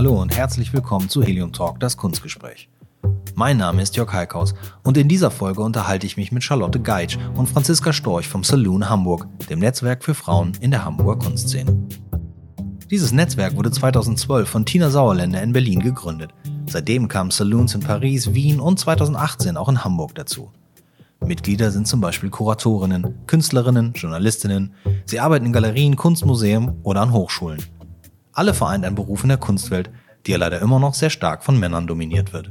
Hallo und herzlich willkommen zu Helium Talk, das Kunstgespräch. Mein Name ist Jörg Heikhaus und in dieser Folge unterhalte ich mich mit Charlotte Geitsch und Franziska Storch vom Saloon Hamburg, dem Netzwerk für Frauen in der Hamburger Kunstszene. Dieses Netzwerk wurde 2012 von Tina Sauerländer in Berlin gegründet. Seitdem kamen Saloons in Paris, Wien und 2018 auch in Hamburg dazu. Mitglieder sind zum Beispiel Kuratorinnen, Künstlerinnen, Journalistinnen. Sie arbeiten in Galerien, Kunstmuseen oder an Hochschulen. Alle vereint ein Beruf in der Kunstwelt, die ja leider immer noch sehr stark von Männern dominiert wird.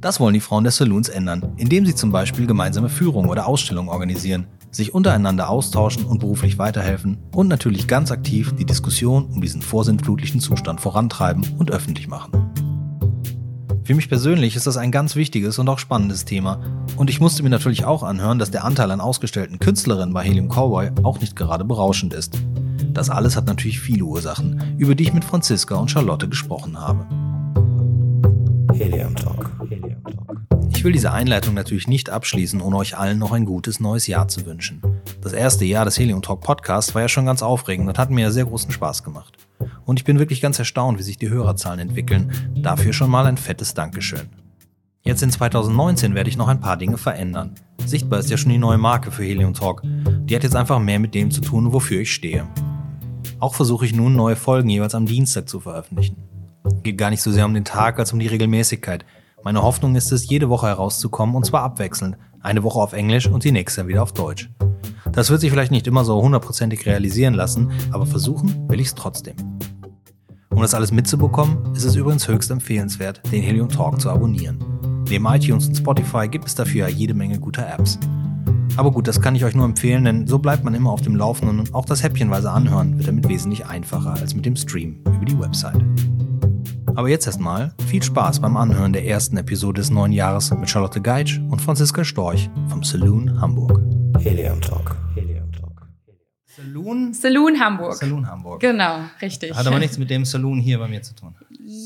Das wollen die Frauen der Saloons ändern, indem sie zum Beispiel gemeinsame Führungen oder Ausstellungen organisieren, sich untereinander austauschen und beruflich weiterhelfen und natürlich ganz aktiv die Diskussion um diesen vorsintflutlichen Zustand vorantreiben und öffentlich machen. Für mich persönlich ist das ein ganz wichtiges und auch spannendes Thema. Und ich musste mir natürlich auch anhören, dass der Anteil an ausgestellten Künstlerinnen bei Helium Cowboy auch nicht gerade berauschend ist. Das alles hat natürlich viele Ursachen, über die ich mit Franziska und Charlotte gesprochen habe. Helium Talk. Ich will diese Einleitung natürlich nicht abschließen, ohne euch allen noch ein gutes neues Jahr zu wünschen. Das erste Jahr des Helium Talk Podcasts war ja schon ganz aufregend und hat mir sehr großen Spaß gemacht. Und ich bin wirklich ganz erstaunt, wie sich die Hörerzahlen entwickeln. Dafür schon mal ein fettes Dankeschön. Jetzt in 2019 werde ich noch ein paar Dinge verändern. Sichtbar ist ja schon die neue Marke für Helium Talk. Die hat jetzt einfach mehr mit dem zu tun, wofür ich stehe. Auch versuche ich nun neue Folgen jeweils am Dienstag zu veröffentlichen. Geht gar nicht so sehr um den Tag als um die Regelmäßigkeit. Meine Hoffnung ist es, jede Woche herauszukommen und zwar abwechselnd. Eine Woche auf Englisch und die nächste wieder auf Deutsch. Das wird sich vielleicht nicht immer so hundertprozentig realisieren lassen, aber versuchen will ich es trotzdem. Um das alles mitzubekommen, ist es übrigens höchst empfehlenswert, den Helium Talk zu abonnieren. Neben iTunes und Spotify gibt es dafür ja jede Menge guter Apps. Aber gut, das kann ich euch nur empfehlen, denn so bleibt man immer auf dem Laufenden und auch das häppchenweise Anhören wird damit wesentlich einfacher als mit dem Stream über die Website. Aber jetzt erstmal viel Spaß beim Anhören der ersten Episode des neuen Jahres mit Charlotte Geitsch und Franziska Storch vom Saloon Hamburg. Helium Talk. Helium Talk. Saloon? Saloon Hamburg. Saloon Hamburg. Genau, richtig. Hat aber nichts mit dem Saloon hier bei mir zu tun.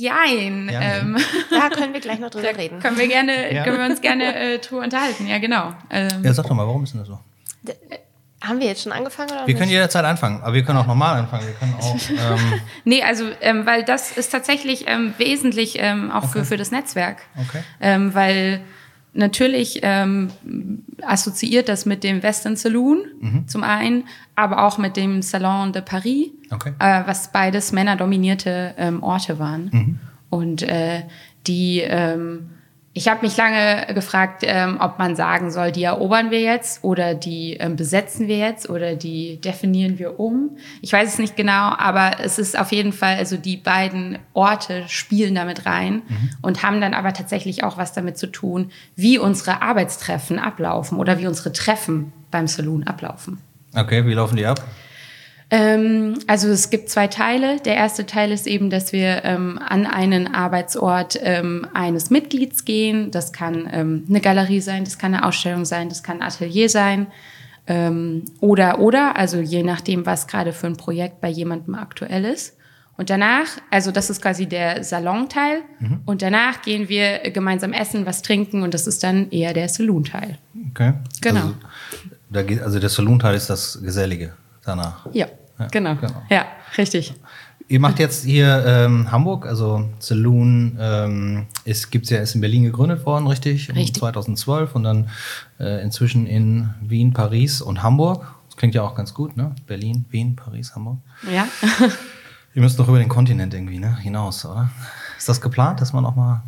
Jein. Ja, ähm, da können wir gleich noch drüber reden. Können wir gerne, ja. können wir uns gerne äh, drüber unterhalten. Ja, genau. Ähm, ja, sag doch mal, warum ist denn das so? D haben wir jetzt schon angefangen oder Wir nicht? können jederzeit anfangen, aber wir können auch nochmal anfangen. Wir können auch. Ähm nee, also ähm, weil das ist tatsächlich ähm, wesentlich ähm, auch okay. für, für das Netzwerk. Okay. Ähm, weil natürlich ähm, assoziiert das mit dem Western Saloon mhm. zum einen, aber auch mit dem Salon de Paris, okay. äh, was beides männerdominierte ähm, Orte waren. Mhm. Und äh, die, ähm, ich habe mich lange gefragt, ähm, ob man sagen soll, die erobern wir jetzt oder die ähm, besetzen wir jetzt oder die definieren wir um. Ich weiß es nicht genau, aber es ist auf jeden Fall, also die beiden Orte spielen damit rein mhm. und haben dann aber tatsächlich auch was damit zu tun, wie unsere Arbeitstreffen ablaufen oder wie unsere Treffen beim Saloon ablaufen. Okay, wie laufen die ab? Ähm, also es gibt zwei Teile. Der erste Teil ist eben, dass wir ähm, an einen Arbeitsort ähm, eines Mitglieds gehen. Das kann ähm, eine Galerie sein, das kann eine Ausstellung sein, das kann ein Atelier sein. Ähm, oder, oder, also je nachdem, was gerade für ein Projekt bei jemandem aktuell ist. Und danach, also das ist quasi der Salonteil. Mhm. Und danach gehen wir gemeinsam essen, was trinken und das ist dann eher der Saloon-Teil. Okay. Genau. Also, da geht, also der Saloon-Teil ist das Gesellige danach. Ja. Ja, genau. genau. Ja, richtig. Ihr macht jetzt hier ähm, Hamburg, also Saloon ähm, ist gibt's ja ist in Berlin gegründet worden, richtig? Richtig. 2012 und dann äh, inzwischen in Wien, Paris und Hamburg. Das klingt ja auch ganz gut, ne? Berlin, Wien, Paris, Hamburg. Ja. Ihr müsst noch über den Kontinent irgendwie ne? hinaus, oder? Ist das geplant, dass man auch mal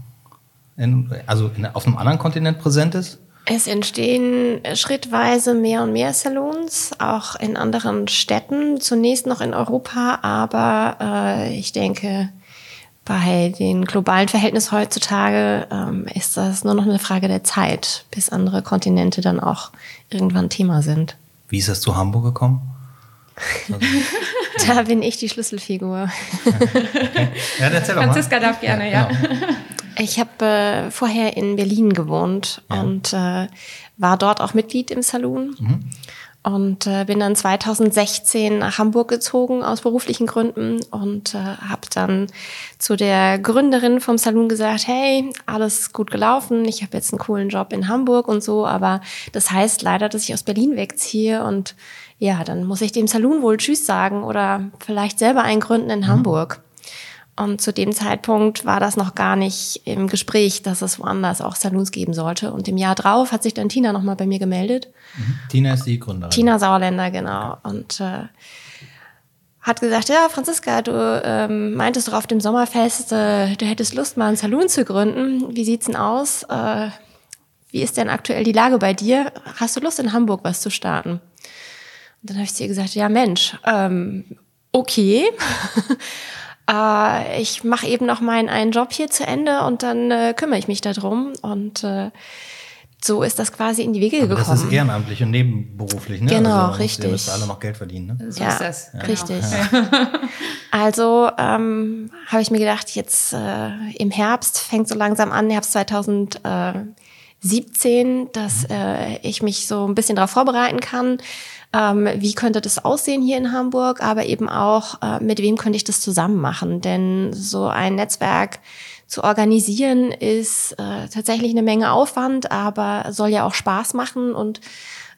in, also in, auf einem anderen Kontinent präsent ist? Es entstehen schrittweise mehr und mehr Salons, auch in anderen Städten, zunächst noch in Europa, aber äh, ich denke, bei den globalen Verhältnissen heutzutage ähm, ist das nur noch eine Frage der Zeit, bis andere Kontinente dann auch irgendwann Thema sind. Wie ist das zu Hamburg gekommen? da bin ich die Schlüsselfigur. okay. Ja. Franziska darf gerne, ja. ja. Genau. Ich habe äh, vorher in Berlin gewohnt ja. und äh, war dort auch Mitglied im Saloon. Mhm. Und äh, bin dann 2016 nach Hamburg gezogen aus beruflichen Gründen und äh, habe dann zu der Gründerin vom Saloon gesagt, hey, alles gut gelaufen, ich habe jetzt einen coolen Job in Hamburg und so, aber das heißt leider, dass ich aus Berlin wegziehe und ja, dann muss ich dem Saloon wohl Tschüss sagen oder vielleicht selber einen gründen in mhm. Hamburg. Und zu dem Zeitpunkt war das noch gar nicht im Gespräch, dass es woanders auch Saloons geben sollte. Und im Jahr drauf hat sich dann Tina nochmal bei mir gemeldet. Mhm. Tina ist die Gründerin. Tina Sauerländer, genau. Und äh, hat gesagt, ja, Franziska, du ähm, meintest doch auf dem Sommerfest, äh, du hättest Lust, mal einen Saloon zu gründen. Wie sieht's denn aus? Äh, wie ist denn aktuell die Lage bei dir? Hast du Lust, in Hamburg was zu starten? Und dann habe ich zu ihr gesagt, ja Mensch, ähm, okay. äh, ich mache eben noch meinen einen Job hier zu Ende und dann äh, kümmere ich mich darum. Und äh, so ist das quasi in die Wege Aber gekommen. das ist ehrenamtlich und nebenberuflich, ne? Genau, also, richtig. Ihr müsst alle noch Geld verdienen, ne? So ja, ist das. Genau. richtig. Also ähm, habe ich mir gedacht, jetzt äh, im Herbst fängt so langsam an, Herbst 2017, dass äh, ich mich so ein bisschen darauf vorbereiten kann. Ähm, wie könnte das aussehen hier in Hamburg, aber eben auch, äh, mit wem könnte ich das zusammen machen? Denn so ein Netzwerk zu organisieren ist äh, tatsächlich eine Menge Aufwand, aber soll ja auch Spaß machen und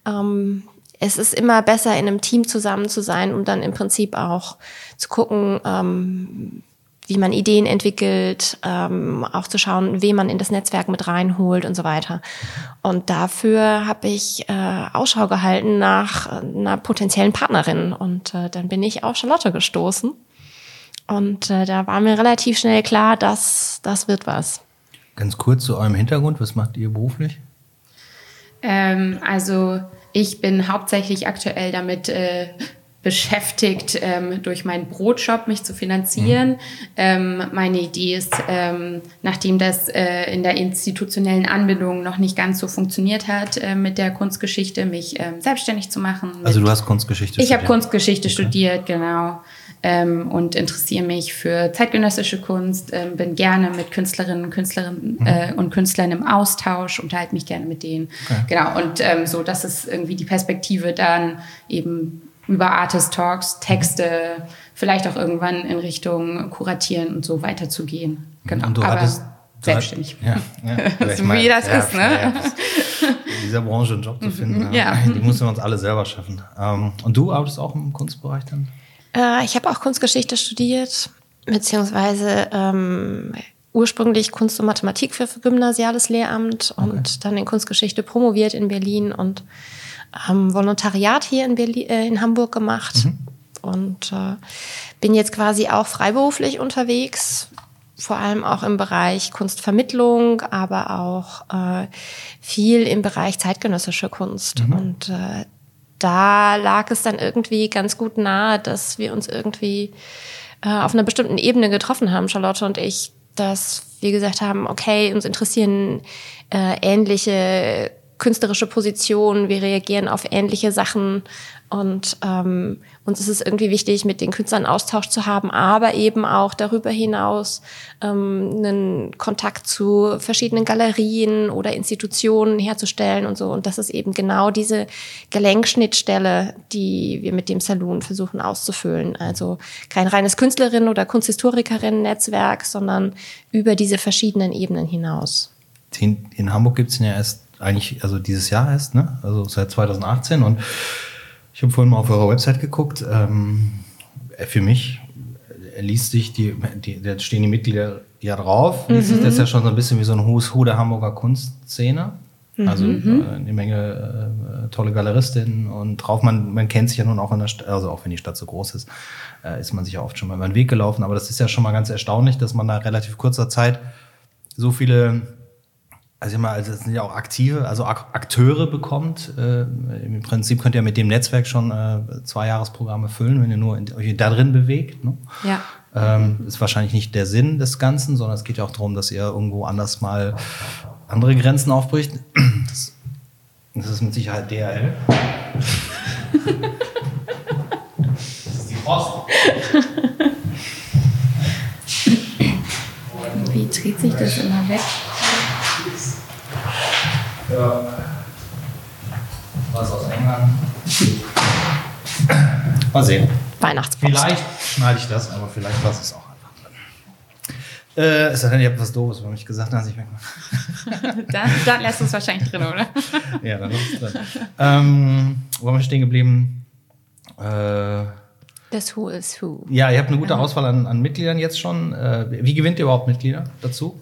ähm, es ist immer besser, in einem Team zusammen zu sein, um dann im Prinzip auch zu gucken, ähm, wie man Ideen entwickelt, ähm, auch zu schauen, wen man in das Netzwerk mit reinholt und so weiter. Und dafür habe ich äh, Ausschau gehalten nach einer potenziellen Partnerin. Und äh, dann bin ich auf Charlotte gestoßen. Und äh, da war mir relativ schnell klar, dass das wird was. Ganz kurz zu eurem Hintergrund, was macht ihr beruflich? Ähm, also ich bin hauptsächlich aktuell damit äh, beschäftigt, ähm, durch meinen Brotjob mich zu finanzieren. Mhm. Ähm, meine Idee ist, ähm, nachdem das äh, in der institutionellen Anbindung noch nicht ganz so funktioniert hat äh, mit der Kunstgeschichte, mich ähm, selbstständig zu machen. Also du hast Kunstgeschichte ich studiert? Ich habe Kunstgeschichte okay. studiert, genau. Ähm, und interessiere mich für zeitgenössische Kunst, ähm, bin gerne mit Künstlerinnen und Künstlerinnen mhm. äh, und Künstlern im Austausch, unterhalte mich gerne mit denen. Okay. Genau, und ähm, so, das ist irgendwie die Perspektive dann eben über Artist Talks, Texte, mhm. vielleicht auch irgendwann in Richtung Kuratieren und so weiterzugehen. Genau. Und du Aber hattest selbstständig. Ja, ja, so wie das ja, ist, ne? In dieser Branche einen Job zu finden, ja. die müssen wir uns alle selber schaffen. Ähm, und du arbeitest auch im Kunstbereich dann? Äh, ich habe auch Kunstgeschichte studiert, beziehungsweise ähm, ursprünglich Kunst und Mathematik für, für gymnasiales Lehramt okay. und dann in Kunstgeschichte promoviert in Berlin und ähm, Volontariat hier in, Berlin, äh, in Hamburg gemacht mhm. und äh, bin jetzt quasi auch freiberuflich unterwegs, vor allem auch im Bereich Kunstvermittlung, aber auch äh, viel im Bereich zeitgenössische Kunst. Mhm. Und äh, da lag es dann irgendwie ganz gut nahe, dass wir uns irgendwie äh, auf einer bestimmten Ebene getroffen haben, Charlotte und ich, dass wir gesagt haben, okay, uns interessieren äh, ähnliche künstlerische Positionen, wir reagieren auf ähnliche Sachen und ähm, uns ist es irgendwie wichtig, mit den Künstlern Austausch zu haben, aber eben auch darüber hinaus ähm, einen Kontakt zu verschiedenen Galerien oder Institutionen herzustellen und so. Und das ist eben genau diese Gelenkschnittstelle, die wir mit dem Saloon versuchen auszufüllen. Also kein reines Künstlerin- oder Kunsthistorikerinnen-Netzwerk, sondern über diese verschiedenen Ebenen hinaus. In, in Hamburg gibt es ja erst eigentlich, also dieses Jahr erst, ne? also seit 2018 und ich habe vorhin mal auf eurer Website geguckt. Ähm, für mich liest sich die, die, da stehen die Mitglieder ja drauf. Mhm. Das ist ja schon so ein bisschen wie so ein Who's Who der Hamburger Kunstszene. Mhm. Also äh, eine Menge äh, tolle Galeristinnen und drauf. Man, man kennt sich ja nun auch in der Stadt, also auch wenn die Stadt so groß ist, äh, ist man sich ja oft schon mal über den Weg gelaufen. Aber das ist ja schon mal ganz erstaunlich, dass man da relativ kurzer Zeit so viele also immer, also sind ja auch aktive, also Akteure bekommt. Äh, Im Prinzip könnt ihr mit dem Netzwerk schon äh, zwei Jahresprogramme füllen, wenn ihr nur in, euch da drin bewegt. Ne? Ja. Ähm, ist wahrscheinlich nicht der Sinn des Ganzen, sondern es geht ja auch darum, dass ihr irgendwo anders mal andere Grenzen aufbricht. Das, das ist mit Sicherheit DHL. das ist die Post. Wie dreht sich das immer weg? Ja. Was aus England. Mal sehen. Weihnachtspost. Vielleicht schneide ich das, aber vielleicht lasse ich es auch einfach drin. Äh, es sei denn, ihr habt was Doofes über mich gesagt, dass ich wegmache. dann, dann lässt du es wahrscheinlich drin, oder? ja, dann lass es drin. Ähm, wo haben wir stehen geblieben? Äh, Das Who is Who. Ja, ihr habt eine gute Auswahl an, an Mitgliedern jetzt schon. Äh, wie gewinnt ihr überhaupt Mitglieder dazu?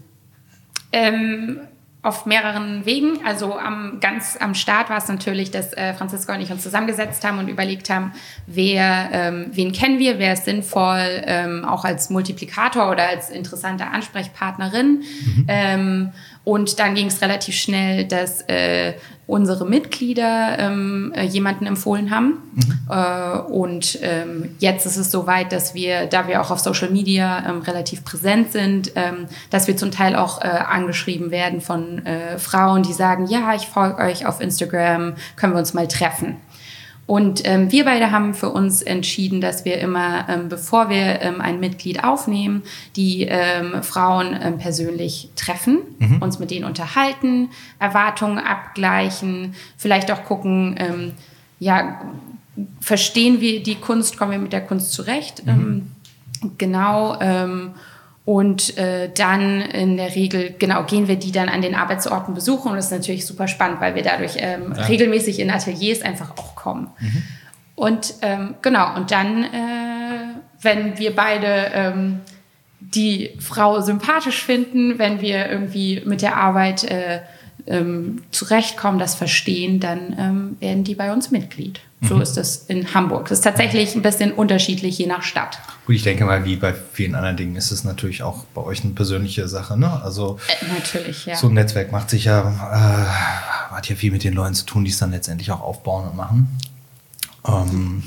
Ähm, auf mehreren Wegen. Also am ganz am Start war es natürlich, dass äh, Franziska und ich uns zusammengesetzt haben und überlegt haben, wer, ähm, wen kennen wir, wer ist sinnvoll, ähm, auch als Multiplikator oder als interessante Ansprechpartnerin. Mhm. Ähm, und dann ging es relativ schnell, dass äh, unsere Mitglieder ähm, äh, jemanden empfohlen haben. Mhm. Äh, und ähm, jetzt ist es soweit, dass wir, da wir auch auf Social Media ähm, relativ präsent sind, ähm, dass wir zum Teil auch äh, angeschrieben werden von äh, Frauen, die sagen, ja, ich folge euch auf Instagram, können wir uns mal treffen. Und ähm, wir beide haben für uns entschieden, dass wir immer, ähm, bevor wir ähm, ein Mitglied aufnehmen, die ähm, Frauen ähm, persönlich treffen, mhm. uns mit denen unterhalten, Erwartungen abgleichen, vielleicht auch gucken, ähm, ja, verstehen wir die Kunst, kommen wir mit der Kunst zurecht. Mhm. genau. Und äh, dann in der Regel, genau, gehen wir die dann an den Arbeitsorten besuchen. Und das ist natürlich super spannend, weil wir dadurch ähm, ja. regelmäßig in Ateliers einfach auch kommen. Mhm. Und ähm, genau, und dann, äh, wenn wir beide ähm, die Frau sympathisch finden, wenn wir irgendwie mit der Arbeit äh, ähm, zurechtkommen, das verstehen, dann ähm, werden die bei uns Mitglied. So mhm. ist es in Hamburg. Es ist tatsächlich ein bisschen unterschiedlich je nach Stadt. Gut, ich denke mal, wie bei vielen anderen Dingen ist es natürlich auch bei euch eine persönliche Sache. Ne? Also äh, natürlich, ja. So ein Netzwerk macht sich ja, äh, hat ja viel mit den Leuten zu tun, die es dann letztendlich auch aufbauen und machen. Ähm,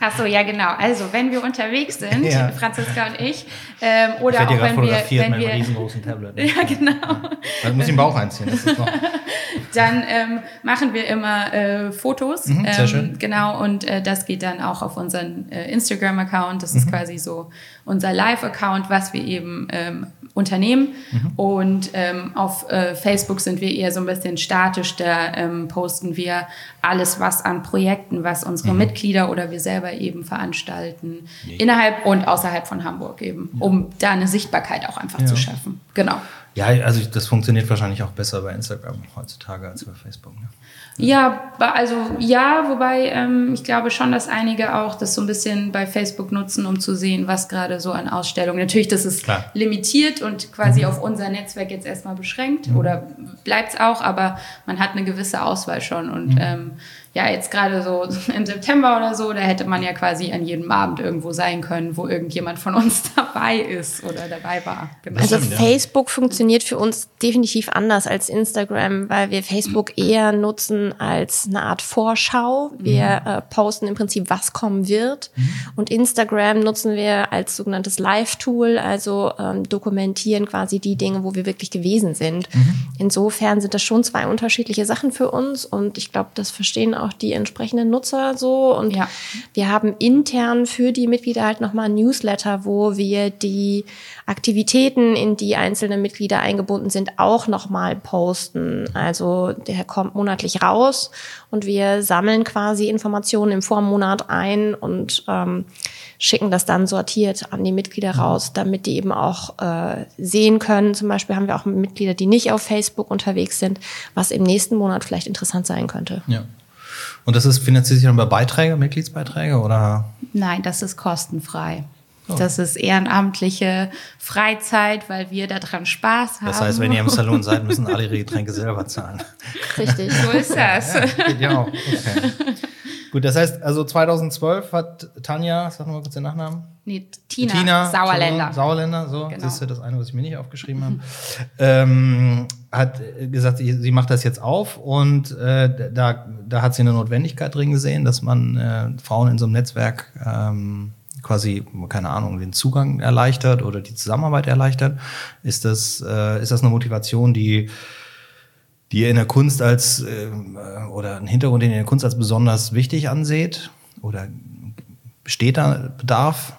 Ach so, ja genau. Also wenn wir unterwegs sind, ja. Franziska und ich, ähm, oder ich auch wenn wir, wenn wir riesengroßen Tablet. Ne? Ja genau. Dann muss ich den Bauch einziehen. Das ist noch dann ähm, machen wir immer äh, Fotos. Mhm, sehr ähm, schön. Genau und äh, das geht dann auch auf unseren äh, Instagram-Account. Das mhm. ist quasi so unser Live-Account, was wir eben ähm, Unternehmen. Mhm. Und ähm, auf äh, Facebook sind wir eher so ein bisschen statisch. Da ähm, posten wir alles, was an Projekten, was unsere mhm. Mitglieder oder wir selber eben veranstalten, ja. innerhalb und außerhalb von Hamburg eben, ja. um da eine Sichtbarkeit auch einfach ja. zu schaffen. Genau. Ja, also das funktioniert wahrscheinlich auch besser bei Instagram heutzutage als bei Facebook. Ne? Ja, also ja, wobei ähm, ich glaube schon, dass einige auch das so ein bisschen bei Facebook nutzen, um zu sehen, was gerade so an Ausstellungen. Natürlich, das ist Klar. limitiert und quasi mhm. auf unser Netzwerk jetzt erstmal beschränkt mhm. oder bleibt es auch, aber man hat eine gewisse Auswahl schon und mhm. ähm, ja, jetzt gerade so im September oder so, da hätte man ja quasi an jedem Abend irgendwo sein können, wo irgendjemand von uns dabei ist oder dabei war. Genau. Also Facebook funktioniert für uns definitiv anders als Instagram, weil wir Facebook eher nutzen als eine Art Vorschau. Wir mhm. äh, posten im Prinzip, was kommen wird. Mhm. Und Instagram nutzen wir als sogenanntes Live-Tool, also ähm, dokumentieren quasi die Dinge, wo wir wirklich gewesen sind. Mhm. Insofern sind das schon zwei unterschiedliche Sachen für uns und ich glaube, das verstehen auch auch die entsprechenden Nutzer so. Und ja. wir haben intern für die Mitglieder halt nochmal ein Newsletter, wo wir die Aktivitäten, in die einzelne Mitglieder eingebunden sind, auch nochmal posten. Also der kommt monatlich raus und wir sammeln quasi Informationen im Vormonat ein und ähm, schicken das dann sortiert an die Mitglieder raus, damit die eben auch äh, sehen können. Zum Beispiel haben wir auch Mitglieder, die nicht auf Facebook unterwegs sind, was im nächsten Monat vielleicht interessant sein könnte. Ja. Und das ist finanziert sich dann über Beiträge, Mitgliedsbeiträge oder? Nein, das ist kostenfrei. Oh. Das ist ehrenamtliche Freizeit, weil wir daran Spaß haben. Das heißt, wenn ihr im Salon seid, müssen alle ihre Getränke selber zahlen. Richtig, so ist das. Ja, geht ja auch. Okay. Gut, das heißt, also 2012 hat Tanja, sag mal kurz den Nachnamen. Nee, Tina, Tina Sauerländer. Sauerländer, so. Genau. Das ist ja das eine, was ich mir nicht aufgeschrieben habe. ähm, hat gesagt, sie, sie, macht das jetzt auf und äh, da, da hat sie eine Notwendigkeit drin gesehen, dass man äh, Frauen in so einem Netzwerk ähm, quasi, keine Ahnung, den Zugang erleichtert oder die Zusammenarbeit erleichtert. Ist das, äh, ist das eine Motivation, die die ihr in der Kunst als äh, oder ein Hintergrund, den ihr in der Kunst als besonders wichtig anseht? Oder besteht da Bedarf?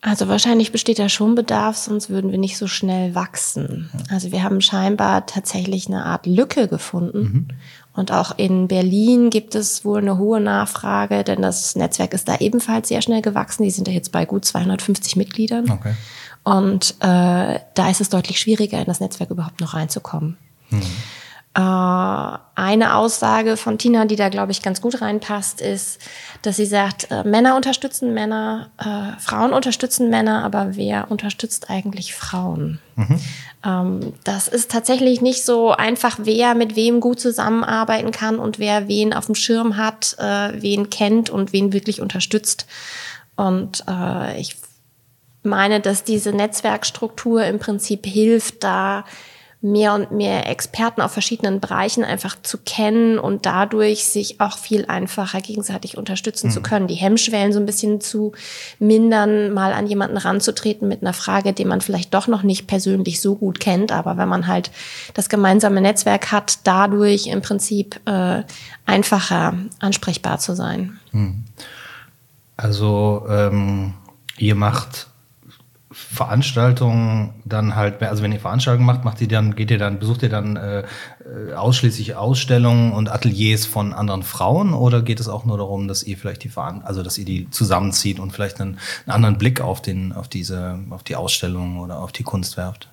Also wahrscheinlich besteht da schon Bedarf, sonst würden wir nicht so schnell wachsen. Also wir haben scheinbar tatsächlich eine Art Lücke gefunden. Mhm. Und auch in Berlin gibt es wohl eine hohe Nachfrage, denn das Netzwerk ist da ebenfalls sehr schnell gewachsen. Die sind ja jetzt bei gut 250 Mitgliedern. Okay. Und äh, da ist es deutlich schwieriger, in das Netzwerk überhaupt noch reinzukommen. Mhm. Äh, eine Aussage von Tina, die da, glaube ich, ganz gut reinpasst, ist, dass sie sagt, äh, Männer unterstützen Männer, äh, Frauen unterstützen Männer, aber wer unterstützt eigentlich Frauen? Mhm. Ähm, das ist tatsächlich nicht so einfach, wer mit wem gut zusammenarbeiten kann und wer wen auf dem Schirm hat, äh, wen kennt und wen wirklich unterstützt. Und äh, ich meine, dass diese Netzwerkstruktur im Prinzip hilft, da mehr und mehr Experten auf verschiedenen Bereichen einfach zu kennen und dadurch sich auch viel einfacher gegenseitig unterstützen mhm. zu können. Die Hemmschwellen so ein bisschen zu mindern, mal an jemanden ranzutreten mit einer Frage, die man vielleicht doch noch nicht persönlich so gut kennt, aber wenn man halt das gemeinsame Netzwerk hat, dadurch im Prinzip äh, einfacher ansprechbar zu sein. Mhm. Also ähm, ihr macht Veranstaltungen dann halt, also wenn ihr Veranstaltungen macht, macht ihr dann, geht ihr dann, besucht ihr dann äh, äh, ausschließlich Ausstellungen und Ateliers von anderen Frauen oder geht es auch nur darum, dass ihr vielleicht die Veran also dass ihr die zusammenzieht und vielleicht einen, einen anderen Blick auf den, auf diese, auf die Ausstellung oder auf die Kunst werft?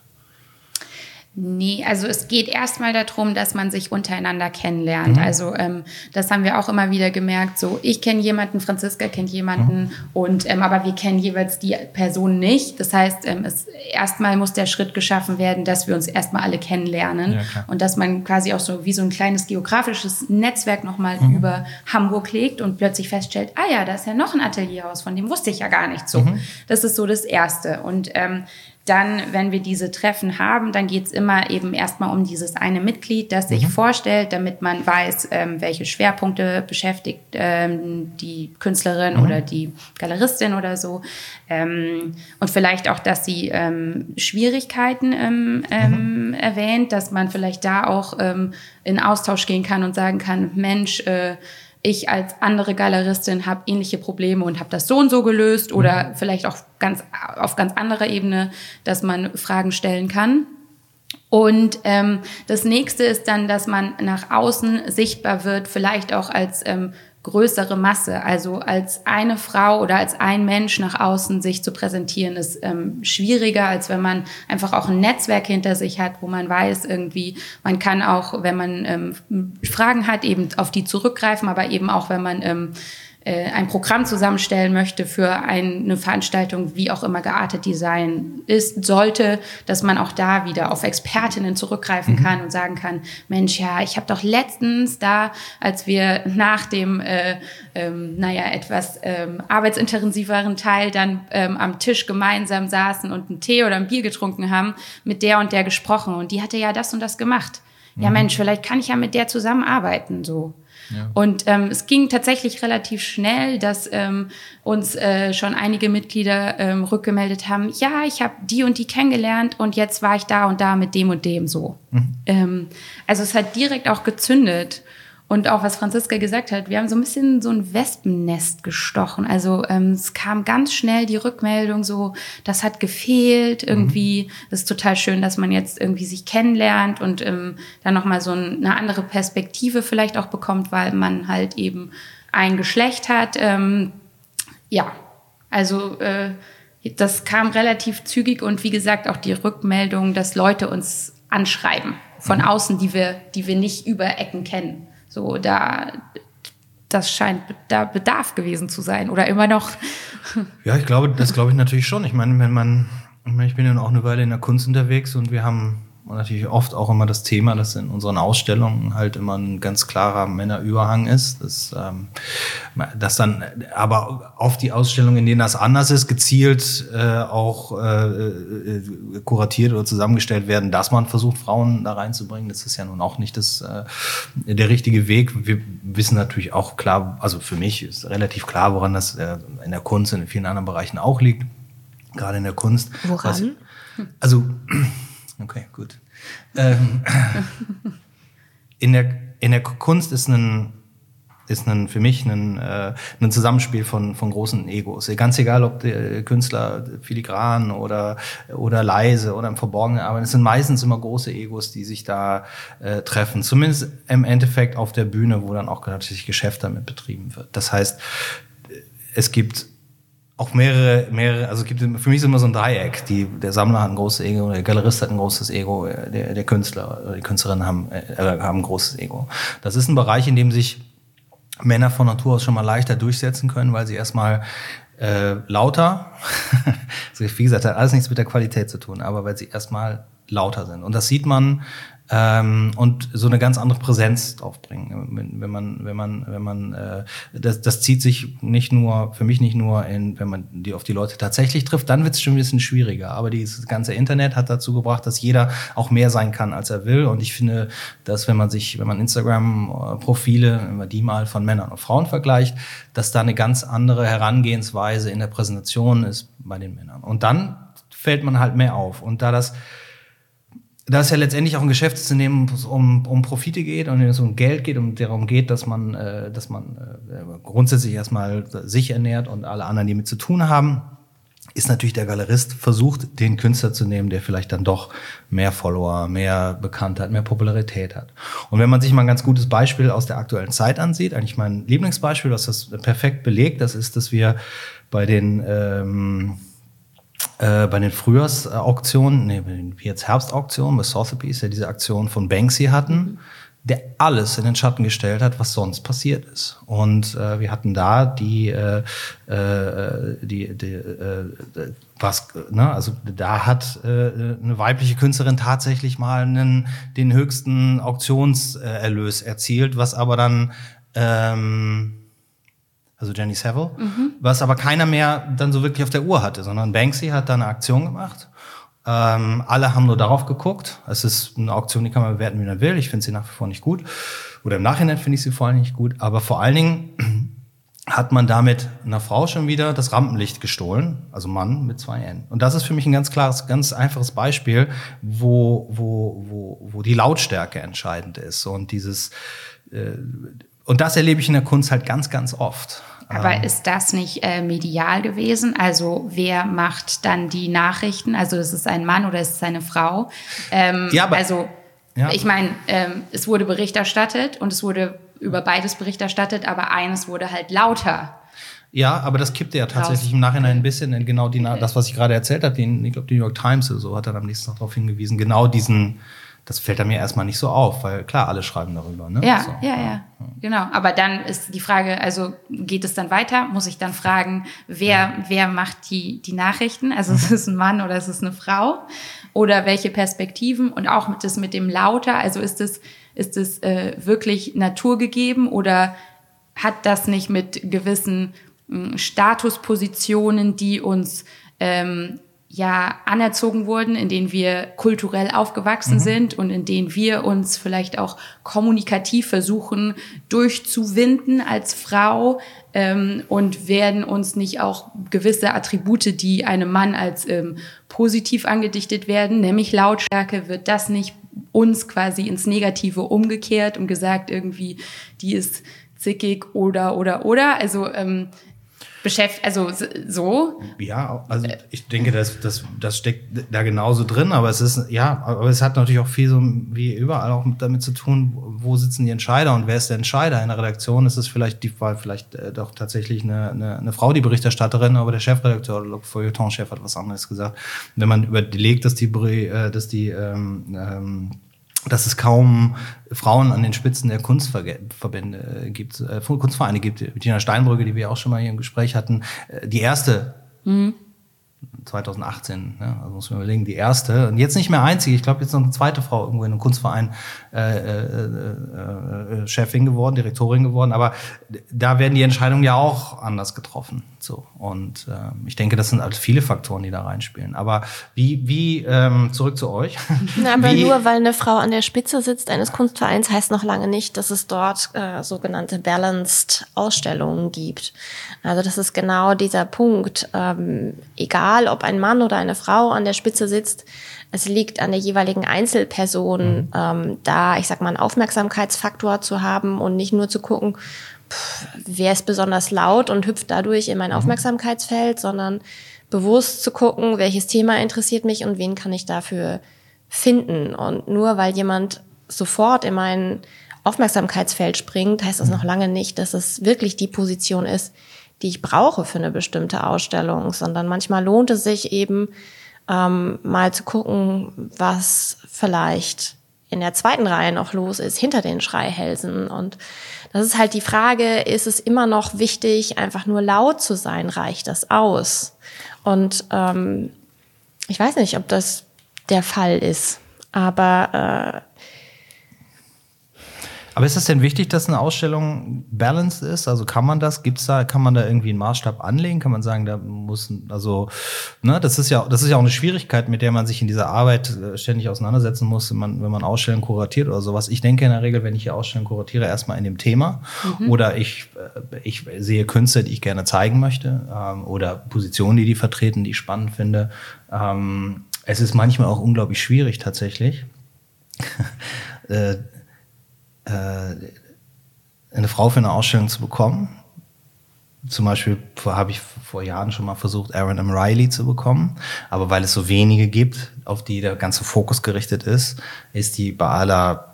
Nee, also es geht erstmal darum, dass man sich untereinander kennenlernt. Mhm. Also ähm, das haben wir auch immer wieder gemerkt. So, ich kenne jemanden, Franziska kennt jemanden mhm. und ähm, aber wir kennen jeweils die Person nicht. Das heißt, ähm, es erstmal muss der Schritt geschaffen werden, dass wir uns erstmal alle kennenlernen ja, und dass man quasi auch so wie so ein kleines geografisches Netzwerk nochmal mhm. über Hamburg legt und plötzlich feststellt, ah ja, da ist ja noch ein Atelierhaus, von dem wusste ich ja gar nicht so. Mhm. Das ist so das Erste und ähm, dann, wenn wir diese Treffen haben, dann geht es immer eben erstmal um dieses eine Mitglied, das sich mhm. vorstellt, damit man weiß, ähm, welche Schwerpunkte beschäftigt ähm, die Künstlerin mhm. oder die Galeristin oder so. Ähm, und vielleicht auch, dass sie ähm, Schwierigkeiten ähm, ähm, mhm. erwähnt, dass man vielleicht da auch in Austausch gehen kann und sagen kann, Mensch, äh, ich als andere Galeristin habe ähnliche Probleme und habe das so und so gelöst oder mhm. vielleicht auch ganz auf ganz anderer Ebene, dass man Fragen stellen kann. Und ähm, das nächste ist dann, dass man nach außen sichtbar wird, vielleicht auch als ähm, größere Masse. Also als eine Frau oder als ein Mensch nach außen sich zu präsentieren, ist ähm, schwieriger, als wenn man einfach auch ein Netzwerk hinter sich hat, wo man weiß, irgendwie, man kann auch, wenn man ähm, Fragen hat, eben auf die zurückgreifen, aber eben auch, wenn man ähm, äh, ein Programm zusammenstellen möchte für eine Veranstaltung, wie auch immer geartet Design ist, sollte, dass man auch da wieder auf Expertinnen zurückgreifen mhm. kann und sagen kann, Mensch, ja, ich habe doch letztens da, als wir nach dem, äh, ähm, naja, etwas ähm, arbeitsintensiveren Teil dann ähm, am Tisch gemeinsam saßen und einen Tee oder ein Bier getrunken haben, mit der und der gesprochen und die hatte ja das und das gemacht. Mhm. Ja, Mensch, vielleicht kann ich ja mit der zusammenarbeiten, so. Und ähm, es ging tatsächlich relativ schnell, dass ähm, uns äh, schon einige Mitglieder ähm, rückgemeldet haben, ja, ich habe die und die kennengelernt und jetzt war ich da und da mit dem und dem so. Mhm. Ähm, also es hat direkt auch gezündet. Und auch was Franziska gesagt hat, wir haben so ein bisschen so ein Wespennest gestochen. Also ähm, es kam ganz schnell die Rückmeldung so, das hat gefehlt irgendwie. Mhm. ist total schön, dass man jetzt irgendwie sich kennenlernt und ähm, dann nochmal so eine andere Perspektive vielleicht auch bekommt, weil man halt eben ein Geschlecht hat. Ähm, ja, also äh, das kam relativ zügig und wie gesagt auch die Rückmeldung, dass Leute uns anschreiben von mhm. außen, die wir, die wir nicht über Ecken kennen. So, da, das scheint da Bedarf gewesen zu sein oder immer noch. Ja, ich glaube, das glaube ich natürlich schon. Ich meine, wenn man, ich bin ja auch eine Weile in der Kunst unterwegs und wir haben und natürlich oft auch immer das Thema, dass in unseren Ausstellungen halt immer ein ganz klarer Männerüberhang ist. Dass, ähm, dass dann aber auf die Ausstellungen, in denen das anders ist, gezielt äh, auch äh, äh, kuratiert oder zusammengestellt werden, dass man versucht, Frauen da reinzubringen. Das ist ja nun auch nicht das, äh, der richtige Weg. Wir wissen natürlich auch klar, also für mich ist relativ klar, woran das äh, in der Kunst und in vielen anderen Bereichen auch liegt. Gerade in der Kunst. Woran? Was, also Okay, gut. Ähm, in, der, in der Kunst ist ein, ist ein, für mich ein, äh, ein Zusammenspiel von, von großen Egos. Ganz egal, ob der Künstler filigran oder, oder leise oder im Verborgenen arbeiten. Es sind meistens immer große Egos, die sich da äh, treffen. Zumindest im Endeffekt auf der Bühne, wo dann auch natürlich Geschäft damit betrieben wird. Das heißt, es gibt auch mehrere, mehrere, also es gibt für mich ist immer so ein Dreieck. Die, der Sammler hat ein großes Ego, der Galerist hat ein großes Ego, der, der Künstler oder die Künstlerin haben, äh, haben ein großes Ego. Das ist ein Bereich, in dem sich Männer von Natur aus schon mal leichter durchsetzen können, weil sie erstmal äh, lauter, wie gesagt, hat alles nichts mit der Qualität zu tun, aber weil sie erstmal lauter sind. Und das sieht man ähm, und so eine ganz andere Präsenz draufbringen. Wenn, man, wenn man, wenn man, äh, das, das zieht sich nicht nur, für mich nicht nur in, wenn man die auf die Leute tatsächlich trifft, dann wird es schon ein bisschen schwieriger. Aber dieses ganze Internet hat dazu gebracht, dass jeder auch mehr sein kann, als er will. Und ich finde, dass wenn man sich, wenn man Instagram-Profile, wenn man die mal von Männern und Frauen vergleicht, dass da eine ganz andere Herangehensweise in der Präsentation ist bei den Männern. Und dann fällt man halt mehr auf. Und da das da es ja letztendlich auch ein Geschäftsunternehmen um, um Profite geht und es um Geld geht und darum geht, dass man, äh, dass man äh, grundsätzlich erstmal sich ernährt und alle anderen, die mit zu tun haben, ist natürlich der Galerist versucht, den Künstler zu nehmen, der vielleicht dann doch mehr Follower, mehr Bekanntheit, mehr Popularität hat. Und wenn man sich mal ein ganz gutes Beispiel aus der aktuellen Zeit ansieht, eigentlich mein Lieblingsbeispiel, was das perfekt belegt, das ist, dass wir bei den ähm, äh, bei den Frühjahrsauktionen, nee, bei den jetzt Herbstauktionen, bei Sotheby's, ja diese Aktion von Banksy hatten, der alles in den Schatten gestellt hat, was sonst passiert ist. Und äh, wir hatten da die, äh, äh, die, die äh, was, ne, also da hat äh, eine weibliche Künstlerin tatsächlich mal einen, den höchsten Auktionserlös erzielt, was aber dann ähm, also Jenny Saville, mhm. was aber keiner mehr dann so wirklich auf der Uhr hatte, sondern Banksy hat da eine Aktion gemacht. Ähm, alle haben nur darauf geguckt. Es ist eine Auktion, die kann man bewerten, wie man will. Ich finde sie nach wie vor nicht gut. Oder im Nachhinein finde ich sie vor allem nicht gut. Aber vor allen Dingen hat man damit einer Frau schon wieder das Rampenlicht gestohlen, also Mann mit zwei N. Und das ist für mich ein ganz klares, ganz einfaches Beispiel, wo, wo, wo, wo die Lautstärke entscheidend ist. Und dieses, äh, und das erlebe ich in der Kunst halt ganz, ganz oft. Aber ähm. ist das nicht äh, medial gewesen? Also wer macht dann die Nachrichten? Also ist es ein Mann oder ist es eine Frau? Ähm, ja, aber, also ja. ich meine, ähm, es wurde Bericht erstattet und es wurde über beides Bericht erstattet, aber eines wurde halt lauter. Ja, aber das kippte ja tatsächlich Raus. im Nachhinein ein bisschen in genau die, das, was ich gerade erzählt habe. Ich glaube, die New York Times oder so hat dann am nächsten Tag darauf hingewiesen, genau diesen das fällt dann mir erstmal nicht so auf, weil klar, alle schreiben darüber. Ne? Ja, so. ja, ja, genau. Aber dann ist die Frage, also geht es dann weiter? Muss ich dann fragen, wer, ja. wer macht die, die Nachrichten? Also mhm. ist es ein Mann oder ist es eine Frau? Oder welche Perspektiven? Und auch mit das mit dem Lauter, also ist es, ist es äh, wirklich naturgegeben oder hat das nicht mit gewissen mh, hm, Statuspositionen, die uns ähm, ja anerzogen wurden, in denen wir kulturell aufgewachsen mhm. sind und in denen wir uns vielleicht auch kommunikativ versuchen durchzuwinden als Frau ähm, und werden uns nicht auch gewisse Attribute, die einem Mann als ähm, positiv angedichtet werden, nämlich Lautstärke, wird das nicht uns quasi ins Negative umgekehrt und gesagt irgendwie, die ist zickig oder oder oder. Also ähm, beschäftigt, also so. Ja, also ich denke, das, das, das steckt da genauso drin, aber es ist, ja, aber es hat natürlich auch viel so wie überall auch damit zu tun, wo sitzen die Entscheider und wer ist der Entscheider? In der Redaktion ist es vielleicht die Fall, vielleicht äh, doch tatsächlich eine, eine, eine Frau, die Berichterstatterin, aber der Chefredakteur oder Feuilleton-Chef hat was anderes gesagt. Wenn man überlegt, dass die, äh, dass die ähm, ähm, dass es kaum Frauen an den Spitzen der Kunstverbände gibt, äh, Kunstvereine gibt. Bettina Steinbrücke, die wir auch schon mal hier im Gespräch hatten, äh, die erste mhm. 2018, ne? also muss man überlegen, die erste und jetzt nicht mehr einzige, ich glaube jetzt noch eine zweite Frau irgendwo in einem Kunstverein äh, äh, äh, Chefin geworden, Direktorin geworden, aber da werden die Entscheidungen ja auch anders getroffen. So und äh, ich denke, das sind also viele Faktoren, die da reinspielen. Aber wie wie ähm, zurück zu euch? Na, aber wie, nur weil eine Frau an der Spitze sitzt eines Kunstvereins heißt noch lange nicht, dass es dort äh, sogenannte balanced Ausstellungen gibt. Also das ist genau dieser Punkt. Ähm, egal, ob ein Mann oder eine Frau an der Spitze sitzt, es liegt an der jeweiligen Einzelperson, mhm. ähm, da, ich sag mal, einen Aufmerksamkeitsfaktor zu haben und nicht nur zu gucken, wer ist besonders laut und hüpft dadurch in mein mhm. Aufmerksamkeitsfeld, sondern bewusst zu gucken, welches Thema interessiert mich und wen kann ich dafür finden. Und nur weil jemand sofort in mein Aufmerksamkeitsfeld springt, heißt das mhm. noch lange nicht, dass es wirklich die Position ist, die ich brauche für eine bestimmte Ausstellung, sondern manchmal lohnt es sich eben ähm, mal zu gucken, was vielleicht in der zweiten Reihe noch los ist, hinter den Schreihälsen. Und das ist halt die Frage, ist es immer noch wichtig, einfach nur laut zu sein? Reicht das aus? Und ähm, ich weiß nicht, ob das der Fall ist, aber äh, aber ist es denn wichtig, dass eine Ausstellung balanced ist? Also kann man das? Gibt's da, kann man da irgendwie einen Maßstab anlegen? Kann man sagen, da muss, also, ne, das ist ja, das ist ja auch eine Schwierigkeit, mit der man sich in dieser Arbeit äh, ständig auseinandersetzen muss, wenn man, wenn man Ausstellungen kuratiert oder sowas. Ich denke in der Regel, wenn ich hier Ausstellungen kuratiere, erstmal in dem Thema mhm. oder ich, äh, ich sehe Künste, die ich gerne zeigen möchte ähm, oder Positionen, die die vertreten, die ich spannend finde. Ähm, es ist manchmal auch unglaublich schwierig tatsächlich. äh, eine Frau für eine Ausstellung zu bekommen. Zum Beispiel habe ich vor Jahren schon mal versucht, Aaron M. Riley zu bekommen. Aber weil es so wenige gibt, auf die der ganze Fokus gerichtet ist, ist die aller,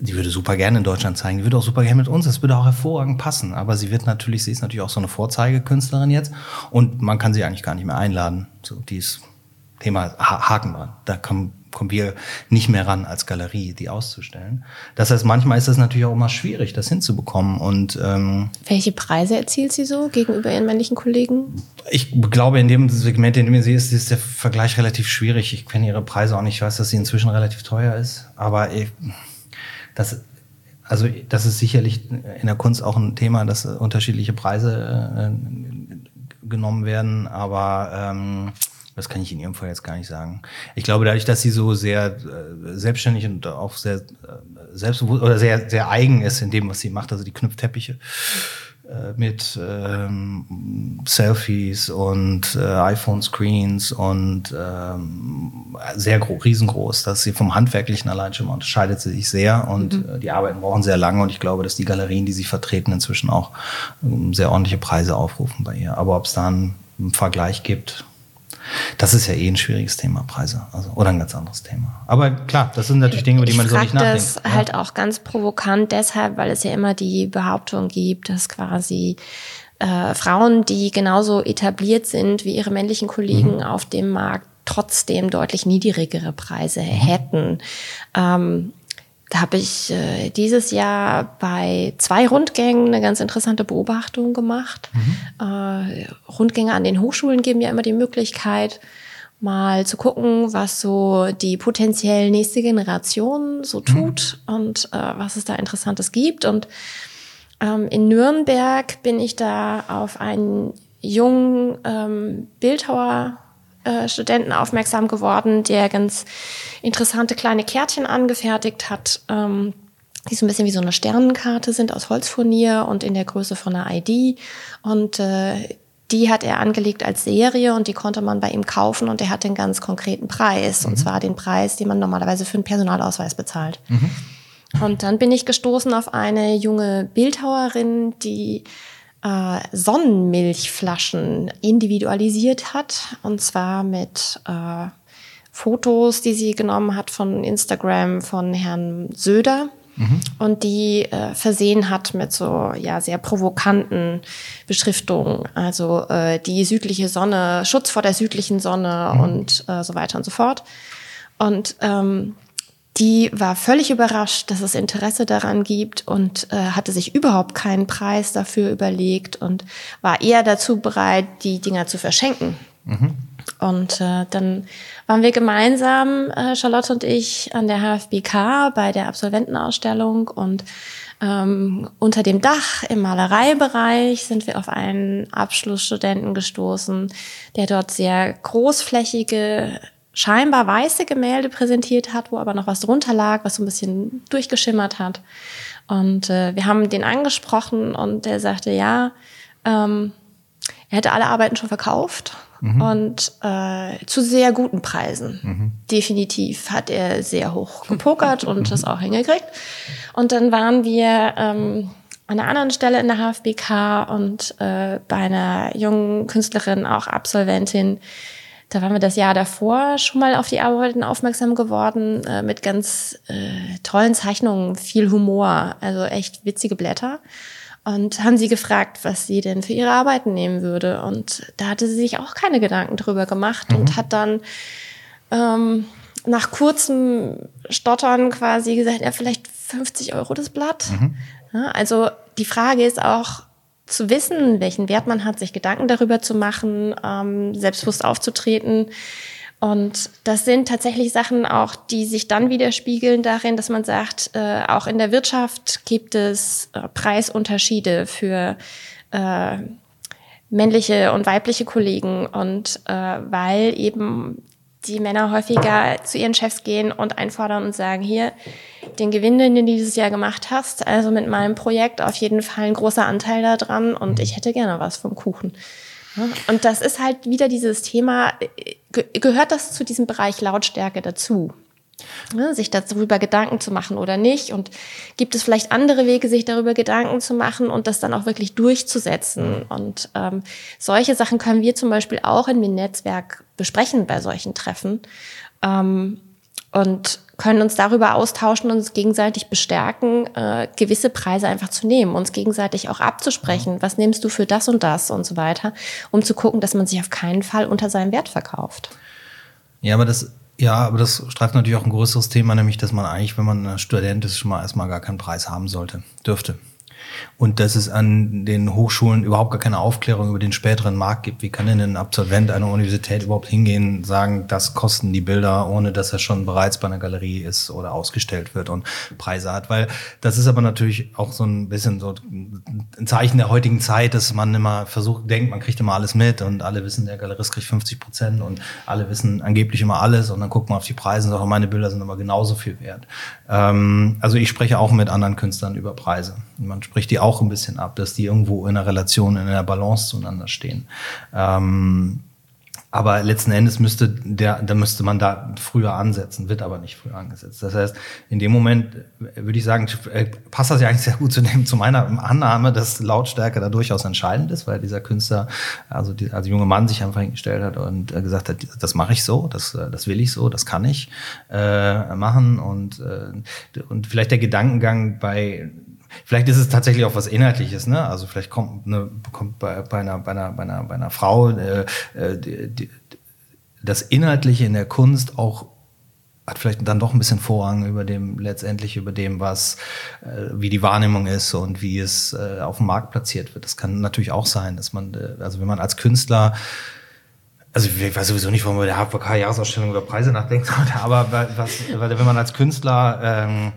die würde super gerne in Deutschland zeigen, die würde auch super gerne mit uns, das würde auch hervorragend passen. Aber sie wird natürlich, sie ist natürlich auch so eine Vorzeigekünstlerin jetzt und man kann sie eigentlich gar nicht mehr einladen. So, die ist Thema Haken dran. Da kann, kommen wir nicht mehr ran als Galerie, die auszustellen. Das heißt, manchmal ist es natürlich auch immer schwierig, das hinzubekommen. Und ähm, welche Preise erzielt sie so gegenüber ihren männlichen Kollegen? Ich glaube, in dem Segment, in dem sie ist, ist der Vergleich relativ schwierig. Ich kenne ihre Preise auch nicht. Ich weiß, dass sie inzwischen relativ teuer ist, aber ich, das also das ist sicherlich in der Kunst auch ein Thema, dass unterschiedliche Preise äh, genommen werden, aber ähm, das kann ich in Ihrem Fall jetzt gar nicht sagen. Ich glaube, dadurch, dass sie so sehr äh, selbstständig und auch sehr äh, selbstbewusst oder sehr, sehr eigen ist in dem, was sie macht, also die Knüpfteppiche äh, mit ähm, Selfies und äh, iPhone-Screens und ähm, sehr groß, riesengroß, dass sie vom Handwerklichen allein schon mal unterscheidet sie sich sehr und mhm. äh, die Arbeiten brauchen sehr lange und ich glaube, dass die Galerien, die sie vertreten, inzwischen auch ähm, sehr ordentliche Preise aufrufen bei ihr. Aber ob es da einen, einen Vergleich gibt, das ist ja eh ein schwieriges Thema, Preise. Also, oder ein ganz anderes Thema. Aber klar, das sind natürlich Dinge, über die man so nicht nachdenkt. das ja. halt auch ganz provokant deshalb, weil es ja immer die Behauptung gibt, dass quasi äh, Frauen, die genauso etabliert sind wie ihre männlichen Kollegen mhm. auf dem Markt, trotzdem deutlich niedrigere Preise mhm. hätten. Ähm, da habe ich äh, dieses Jahr bei zwei Rundgängen eine ganz interessante Beobachtung gemacht. Mhm. Äh, Rundgänge an den Hochschulen geben ja immer die Möglichkeit, mal zu gucken, was so die potenziell nächste Generation so mhm. tut mhm. und äh, was es da Interessantes gibt. Und ähm, in Nürnberg bin ich da auf einen jungen ähm, Bildhauer äh, Studenten aufmerksam geworden, der ganz interessante kleine Kärtchen angefertigt hat, ähm, die so ein bisschen wie so eine Sternenkarte sind aus Holzfurnier und in der Größe von einer ID. Und äh, die hat er angelegt als Serie und die konnte man bei ihm kaufen und er hat den ganz konkreten Preis. Mhm. Und zwar den Preis, den man normalerweise für einen Personalausweis bezahlt. Mhm. Und dann bin ich gestoßen auf eine junge Bildhauerin, die äh, Sonnenmilchflaschen individualisiert hat. Und zwar mit äh, Fotos, die sie genommen hat von Instagram von Herrn Söder. Mhm. Und die äh, versehen hat mit so ja sehr provokanten Beschriftungen, also äh, die südliche Sonne, Schutz vor der südlichen Sonne mhm. und äh, so weiter und so fort. Und ähm, die war völlig überrascht, dass es Interesse daran gibt und äh, hatte sich überhaupt keinen Preis dafür überlegt und war eher dazu bereit, die Dinger zu verschenken. Mhm. Und äh, dann waren wir gemeinsam, äh, Charlotte und ich, an der HFBK bei der Absolventenausstellung und ähm, unter dem Dach im Malereibereich sind wir auf einen Abschlussstudenten gestoßen, der dort sehr großflächige scheinbar weiße Gemälde präsentiert hat, wo aber noch was drunter lag, was so ein bisschen durchgeschimmert hat. Und äh, wir haben den angesprochen und der sagte, ja, ähm, er hätte alle Arbeiten schon verkauft mhm. und äh, zu sehr guten Preisen. Mhm. Definitiv hat er sehr hoch gepokert und das auch hingekriegt. Und dann waren wir ähm, an einer anderen Stelle in der HFBK und äh, bei einer jungen Künstlerin, auch Absolventin, da waren wir das Jahr davor schon mal auf die Arbeiten aufmerksam geworden, äh, mit ganz äh, tollen Zeichnungen, viel Humor, also echt witzige Blätter. und haben sie gefragt, was sie denn für ihre Arbeiten nehmen würde. Und da hatte sie sich auch keine Gedanken drüber gemacht mhm. und hat dann ähm, nach kurzem Stottern quasi gesagt, ja, vielleicht 50 Euro das Blatt. Mhm. Ja, also die Frage ist auch zu wissen, welchen Wert man hat, sich Gedanken darüber zu machen, ähm, selbstbewusst aufzutreten. Und das sind tatsächlich Sachen auch, die sich dann widerspiegeln darin, dass man sagt, äh, auch in der Wirtschaft gibt es äh, Preisunterschiede für äh, männliche und weibliche Kollegen. Und äh, weil eben die Männer häufiger zu ihren Chefs gehen und einfordern und sagen, hier, den Gewinn, den du dieses Jahr gemacht hast, also mit meinem Projekt auf jeden Fall ein großer Anteil daran und ich hätte gerne was vom Kuchen. Und das ist halt wieder dieses Thema, gehört das zu diesem Bereich Lautstärke dazu? Ne, sich darüber Gedanken zu machen oder nicht. Und gibt es vielleicht andere Wege, sich darüber Gedanken zu machen und das dann auch wirklich durchzusetzen. Mhm. Und ähm, solche Sachen können wir zum Beispiel auch in dem Netzwerk besprechen bei solchen Treffen. Ähm, und können uns darüber austauschen und uns gegenseitig bestärken, äh, gewisse Preise einfach zu nehmen, uns gegenseitig auch abzusprechen, mhm. was nimmst du für das und das und so weiter, um zu gucken, dass man sich auf keinen Fall unter seinem Wert verkauft. Ja, aber das ja, aber das streift natürlich auch ein größeres Thema, nämlich, dass man eigentlich, wenn man Student ist, schon mal erstmal gar keinen Preis haben sollte, dürfte und dass es an den Hochschulen überhaupt gar keine Aufklärung über den späteren Markt gibt. Wie kann denn ein Absolvent einer Universität überhaupt hingehen sagen, das kosten die Bilder, ohne dass er schon bereits bei einer Galerie ist oder ausgestellt wird und Preise hat? Weil das ist aber natürlich auch so ein bisschen so ein Zeichen der heutigen Zeit, dass man immer versucht, denkt, man kriegt immer alles mit und alle wissen, der Galerist kriegt 50 Prozent und alle wissen angeblich immer alles und dann guckt man auf die Preise und sagt, meine Bilder sind immer genauso viel wert. Ähm, also ich spreche auch mit anderen Künstlern über Preise. Man spricht die auch ein bisschen ab, dass die irgendwo in einer Relation, in einer Balance zueinander stehen. Ähm, aber letzten Endes müsste der, da müsste man da früher ansetzen, wird aber nicht früher angesetzt. Das heißt, in dem Moment äh, würde ich sagen, äh, passt das ja eigentlich sehr gut zu, dem, zu meiner Annahme, dass Lautstärke da durchaus entscheidend ist, weil dieser Künstler, also die, also junge Mann sich einfach hingestellt hat und äh, gesagt hat, das mache ich so, das, das will ich so, das kann ich äh, machen und, äh, und vielleicht der Gedankengang bei Vielleicht ist es tatsächlich auch was Inhaltliches, ne? Also vielleicht kommt, ne, kommt bei, bei, einer, bei, einer, bei, einer, bei einer Frau äh, äh, die, die, das Inhaltliche in der Kunst auch hat vielleicht dann doch ein bisschen Vorrang über dem letztendlich über dem was äh, wie die Wahrnehmung ist und wie es äh, auf dem Markt platziert wird. Das kann natürlich auch sein, dass man äh, also wenn man als Künstler also ich weiß sowieso nicht, warum man der HVK-Jahresausstellung über Preise nachdenkt, aber was, wenn man als Künstler ähm,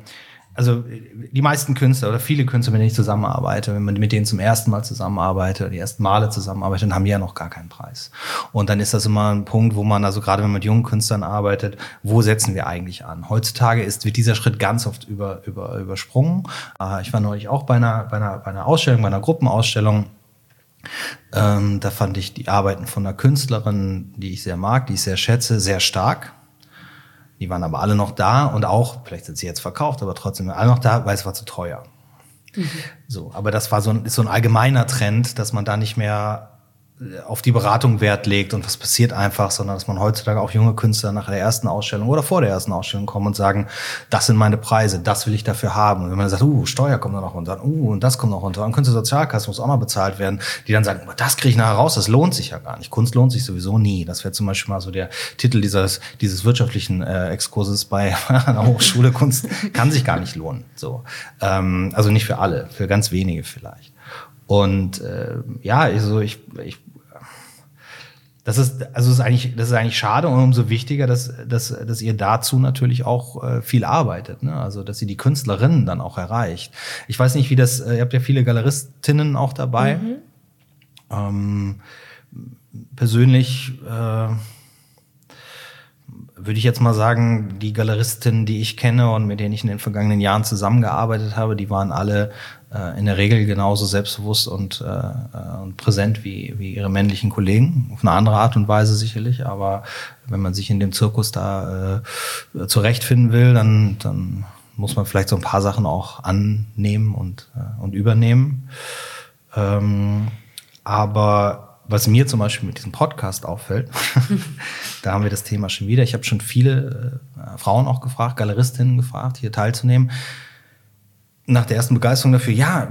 also die meisten Künstler oder viele Künstler, mit denen ich zusammenarbeite, wenn man mit denen zum ersten Mal zusammenarbeitet, die ersten Male zusammenarbeitet, dann haben die ja noch gar keinen Preis. Und dann ist das immer ein Punkt, wo man, also gerade wenn man mit jungen Künstlern arbeitet, wo setzen wir eigentlich an? Heutzutage ist, wird dieser Schritt ganz oft über, über, übersprungen. Äh, ich war neulich auch bei einer, bei einer, bei einer Ausstellung, bei einer Gruppenausstellung. Ähm, da fand ich die Arbeiten von einer Künstlerin, die ich sehr mag, die ich sehr schätze, sehr stark die waren aber alle noch da und auch, vielleicht sind sie jetzt verkauft, aber trotzdem alle noch da, weil es war zu teuer. Mhm. So, aber das war so ein, ist so ein allgemeiner Trend, dass man da nicht mehr auf die Beratung Wert legt und was passiert einfach, sondern dass man heutzutage auch junge Künstler nach der ersten Ausstellung oder vor der ersten Ausstellung kommen und sagen, das sind meine Preise, das will ich dafür haben. Und wenn man sagt, uh, Steuer kommt da noch runter, uh, und das kommt noch runter, und Künstlersozialkasse muss auch noch bezahlt werden, die dann sagen, das kriege ich nachher raus, das lohnt sich ja gar nicht. Kunst lohnt sich sowieso nie. Das wäre zum Beispiel mal so der Titel dieses, dieses wirtschaftlichen äh, Exkurses bei einer Hochschule. Kunst kann sich gar nicht lohnen. So, ähm, Also nicht für alle, für ganz wenige vielleicht. Und äh, ja, also ich, ich das ist, also ist eigentlich, das ist eigentlich schade und umso wichtiger, dass, dass, dass ihr dazu natürlich auch äh, viel arbeitet. Ne? Also, dass ihr die Künstlerinnen dann auch erreicht. Ich weiß nicht, wie das, äh, ihr habt ja viele Galeristinnen auch dabei. Mhm. Ähm, persönlich äh, würde ich jetzt mal sagen, die Galeristinnen, die ich kenne und mit denen ich in den vergangenen Jahren zusammengearbeitet habe, die waren alle in der Regel genauso selbstbewusst und, äh, äh, und präsent wie, wie ihre männlichen Kollegen. Auf eine andere Art und Weise sicherlich, aber wenn man sich in dem Zirkus da äh, zurechtfinden will, dann, dann muss man vielleicht so ein paar Sachen auch annehmen und, äh, und übernehmen. Ähm, aber was mir zum Beispiel mit diesem Podcast auffällt, da haben wir das Thema schon wieder. Ich habe schon viele äh, Frauen auch gefragt, Galeristinnen gefragt, hier teilzunehmen nach der ersten Begeisterung dafür, ja,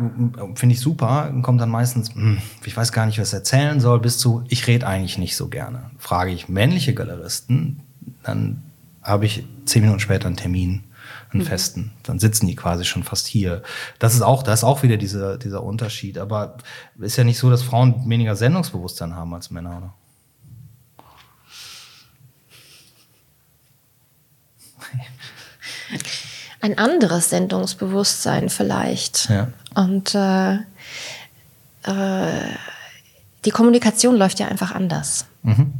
finde ich super, kommt dann meistens, hm, ich weiß gar nicht, was erzählen soll, bis zu, ich rede eigentlich nicht so gerne. Frage ich männliche Galeristen, dann habe ich zehn Minuten später einen Termin, einen mhm. festen. Dann sitzen die quasi schon fast hier. Das ist auch, da ist auch wieder dieser, dieser Unterschied. Aber ist ja nicht so, dass Frauen weniger Sendungsbewusstsein haben als Männer, oder? ein anderes Sendungsbewusstsein vielleicht. Ja. Und äh, äh, die Kommunikation läuft ja einfach anders. Mhm.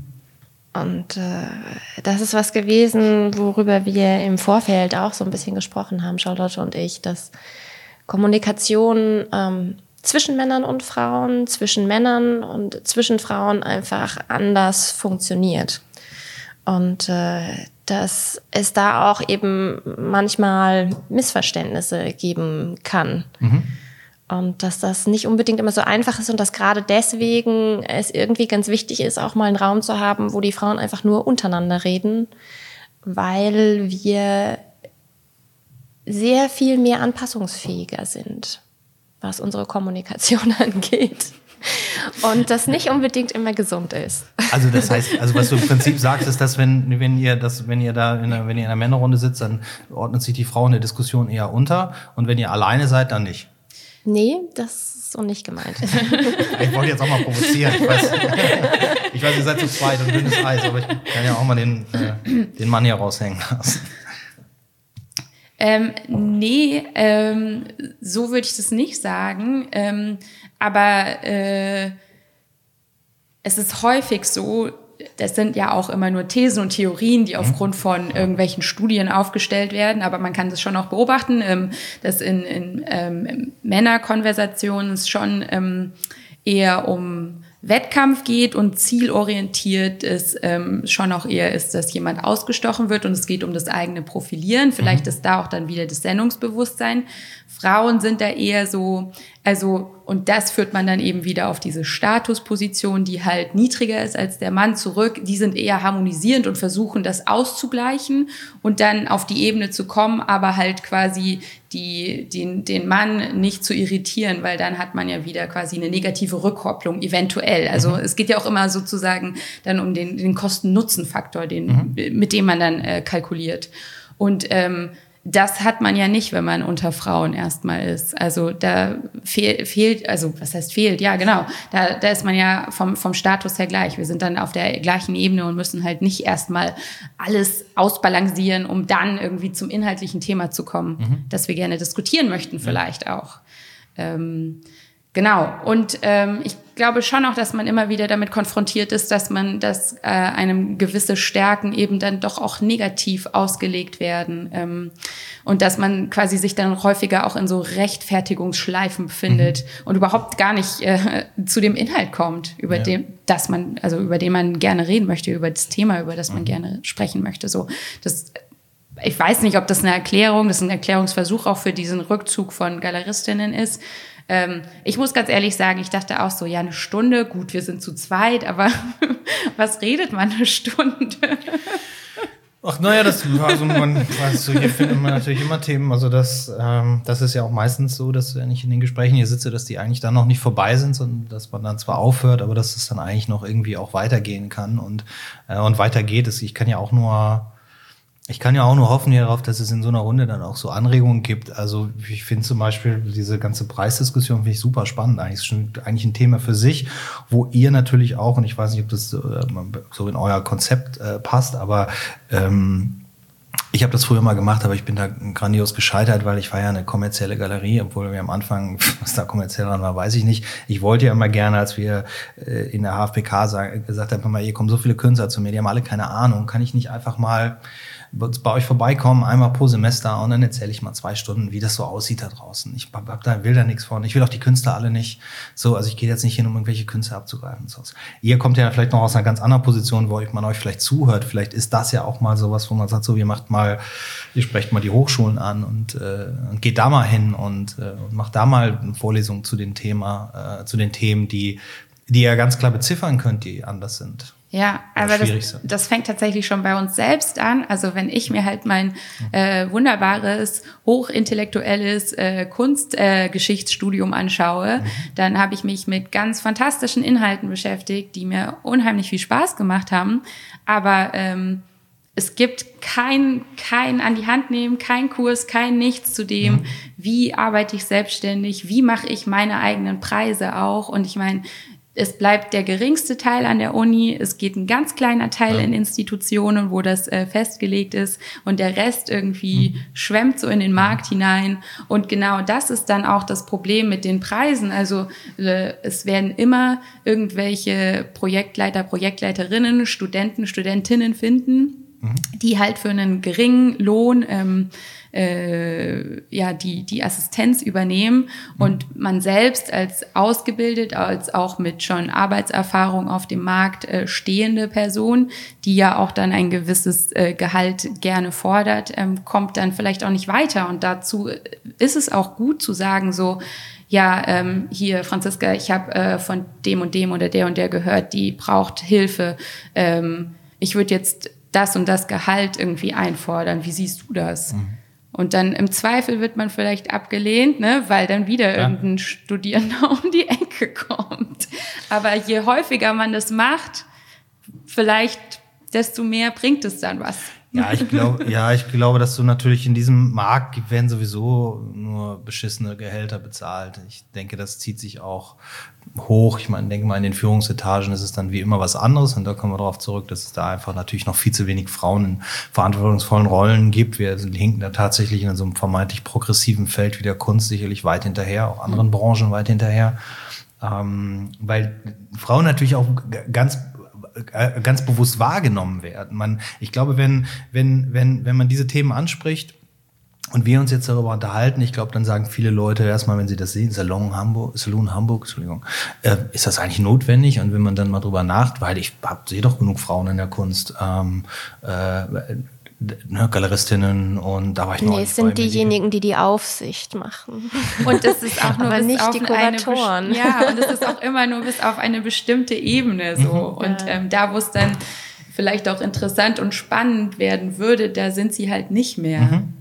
Und äh, das ist was gewesen, worüber wir im Vorfeld auch so ein bisschen gesprochen haben, Charlotte und ich, dass Kommunikation ähm, zwischen Männern und Frauen, zwischen Männern und zwischen Frauen einfach anders funktioniert. Und äh, dass es da auch eben manchmal Missverständnisse geben kann. Mhm. Und dass das nicht unbedingt immer so einfach ist und dass gerade deswegen es irgendwie ganz wichtig ist, auch mal einen Raum zu haben, wo die Frauen einfach nur untereinander reden, weil wir sehr viel mehr anpassungsfähiger sind, was unsere Kommunikation angeht und das nicht unbedingt immer gesund ist. Also das heißt, also was du im Prinzip sagst, ist, dass wenn, wenn ihr das, wenn ihr da in einer, wenn ihr in einer Männerrunde sitzt, dann ordnet sich die Frau in der Diskussion eher unter und wenn ihr alleine seid, dann nicht. Nee, das ist so nicht gemeint. ich wollte jetzt auch mal provozieren. Ich weiß, ich weiß, ihr seid zu zweit und dünnes Eis, aber ich kann ja auch mal den, äh, den Mann hier raushängen lassen. Ähm, nee, ähm, so würde ich das nicht sagen. Ähm, aber äh, es ist häufig so, das sind ja auch immer nur Thesen und Theorien, die mhm. aufgrund von irgendwelchen Studien aufgestellt werden, aber man kann das schon auch beobachten, ähm, dass in, in ähm, Männerkonversationen es schon ähm, eher um Wettkampf geht und zielorientiert ist, ähm, schon auch eher ist, dass jemand ausgestochen wird und es geht um das eigene Profilieren. Vielleicht mhm. ist da auch dann wieder das Sendungsbewusstsein. Frauen sind da eher so, also, und das führt man dann eben wieder auf diese Statusposition, die halt niedriger ist als der Mann zurück. Die sind eher harmonisierend und versuchen das auszugleichen und dann auf die Ebene zu kommen, aber halt quasi die, den, den Mann nicht zu irritieren, weil dann hat man ja wieder quasi eine negative Rückkopplung, eventuell. Also mhm. es geht ja auch immer sozusagen dann um den, den Kosten-Nutzen-Faktor, den, mhm. mit dem man dann äh, kalkuliert. Und ähm, das hat man ja nicht, wenn man unter Frauen erstmal ist. Also da fehl, fehlt, also was heißt fehlt? Ja, genau. Da, da ist man ja vom, vom Status her gleich. Wir sind dann auf der gleichen Ebene und müssen halt nicht erstmal alles ausbalancieren, um dann irgendwie zum inhaltlichen Thema zu kommen, mhm. das wir gerne diskutieren möchten, vielleicht ja. auch. Ähm, Genau. Und ähm, ich glaube schon auch, dass man immer wieder damit konfrontiert ist, dass man, dass äh, einem gewisse Stärken eben dann doch auch negativ ausgelegt werden ähm, und dass man quasi sich dann häufiger auch in so Rechtfertigungsschleifen befindet mhm. und überhaupt gar nicht äh, zu dem Inhalt kommt, über ja. dem, dass man, also über den man gerne reden möchte, über das Thema, über das man mhm. gerne sprechen möchte. So, das ich weiß nicht, ob das eine Erklärung, das ist ein Erklärungsversuch auch für diesen Rückzug von Galeristinnen ist. Ähm, ich muss ganz ehrlich sagen, ich dachte auch so, ja, eine Stunde, gut, wir sind zu zweit, aber was redet man eine Stunde? Ach, naja, das, also man, also hier findet man natürlich immer Themen. Also das, ähm, das ist ja auch meistens so, dass wenn ich in den Gesprächen hier sitze, dass die eigentlich dann noch nicht vorbei sind, sondern dass man dann zwar aufhört, aber dass es dann eigentlich noch irgendwie auch weitergehen kann und, äh, und weitergeht. Ich kann ja auch nur ich kann ja auch nur hoffen darauf, dass es in so einer Runde dann auch so Anregungen gibt. Also ich finde zum Beispiel diese ganze Preisdiskussion finde ich super spannend. Eigentlich ist schon eigentlich ein Thema für sich, wo ihr natürlich auch, und ich weiß nicht, ob das äh, so in euer Konzept äh, passt, aber ähm, ich habe das früher mal gemacht, aber ich bin da grandios gescheitert, weil ich war ja eine kommerzielle Galerie, obwohl wir am Anfang, was da kommerziell dran war, weiß ich nicht. Ich wollte ja immer gerne, als wir äh, in der HFPK gesagt haben, hier kommen so viele Künstler zu mir, die haben alle keine Ahnung, kann ich nicht einfach mal bei euch vorbeikommen, einmal pro Semester und dann erzähle ich mal zwei Stunden, wie das so aussieht da draußen. Ich hab da, will da nichts von. Ich will auch die Künstler alle nicht. So, also ich gehe jetzt nicht hin, um irgendwelche Künstler abzugreifen. So. Ihr kommt ja vielleicht noch aus einer ganz anderen Position, wo man euch vielleicht zuhört. Vielleicht ist das ja auch mal sowas, wo man sagt, so, ihr macht mal, ihr sprecht mal die Hochschulen an und, äh, und geht da mal hin und, äh, und macht da mal eine Vorlesung zu dem Thema, äh, zu den Themen, die, die ihr ganz klar beziffern könnt, die anders sind. Ja, aber das, das fängt tatsächlich schon bei uns selbst an. Also wenn ich mir halt mein äh, wunderbares, hochintellektuelles äh, Kunstgeschichtsstudium äh, anschaue, mhm. dann habe ich mich mit ganz fantastischen Inhalten beschäftigt, die mir unheimlich viel Spaß gemacht haben. Aber ähm, es gibt kein, kein an die Hand nehmen, kein Kurs, kein nichts zu dem, mhm. wie arbeite ich selbstständig, wie mache ich meine eigenen Preise auch. Und ich meine, es bleibt der geringste Teil an der Uni, es geht ein ganz kleiner Teil ja. in Institutionen, wo das äh, festgelegt ist und der Rest irgendwie mhm. schwemmt so in den Markt hinein. Und genau das ist dann auch das Problem mit den Preisen. Also äh, es werden immer irgendwelche Projektleiter, Projektleiterinnen, Studenten, Studentinnen finden, mhm. die halt für einen geringen Lohn ähm, äh, ja die die Assistenz übernehmen mhm. und man selbst als ausgebildet als auch mit schon Arbeitserfahrung auf dem Markt äh, stehende Person, die ja auch dann ein gewisses äh, Gehalt gerne fordert, ähm, kommt dann vielleicht auch nicht weiter und dazu ist es auch gut zu sagen so ja, ähm, hier, Franziska, ich habe äh, von dem und dem oder der und der gehört, die braucht Hilfe. Ähm, ich würde jetzt das und das Gehalt irgendwie einfordern. Wie siehst du das? Mhm. Und dann im Zweifel wird man vielleicht abgelehnt, ne, weil dann wieder ja. irgendein Studierender um die Ecke kommt. Aber je häufiger man das macht, vielleicht desto mehr bringt es dann was. Ja, ich glaube, ja, ich glaube, dass du natürlich in diesem Markt werden sowieso nur beschissene Gehälter bezahlt. Ich denke, das zieht sich auch hoch. Ich meine, denke mal, in den Führungsetagen ist es dann wie immer was anderes. Und da kommen wir darauf zurück, dass es da einfach natürlich noch viel zu wenig Frauen in verantwortungsvollen Rollen gibt. Wir hinken da tatsächlich in so einem vermeintlich progressiven Feld wie der Kunst sicherlich weit hinterher, auch anderen Branchen weit hinterher. Ähm, weil Frauen natürlich auch ganz ganz bewusst wahrgenommen werden. Man, ich glaube, wenn, wenn, wenn, wenn man diese Themen anspricht, und wir uns jetzt darüber unterhalten, ich glaube, dann sagen viele Leute erstmal, wenn sie das sehen, Salon Hamburg, Salon Hamburg, Entschuldigung, äh, ist das eigentlich notwendig? Und wenn man dann mal drüber nachdenkt, weil ich sehe doch genug Frauen in der Kunst, ähm, äh, ne, Galeristinnen und da war ich noch. Nee, es sind diejenigen, die die Aufsicht machen. Und das ist auch nur Aber nicht die Kuratoren. Eine, ja, und es ist auch immer nur bis auf eine bestimmte Ebene so. Mhm. Und ja. ähm, da, wo es dann vielleicht auch interessant und spannend werden würde, da sind sie halt nicht mehr. Mhm.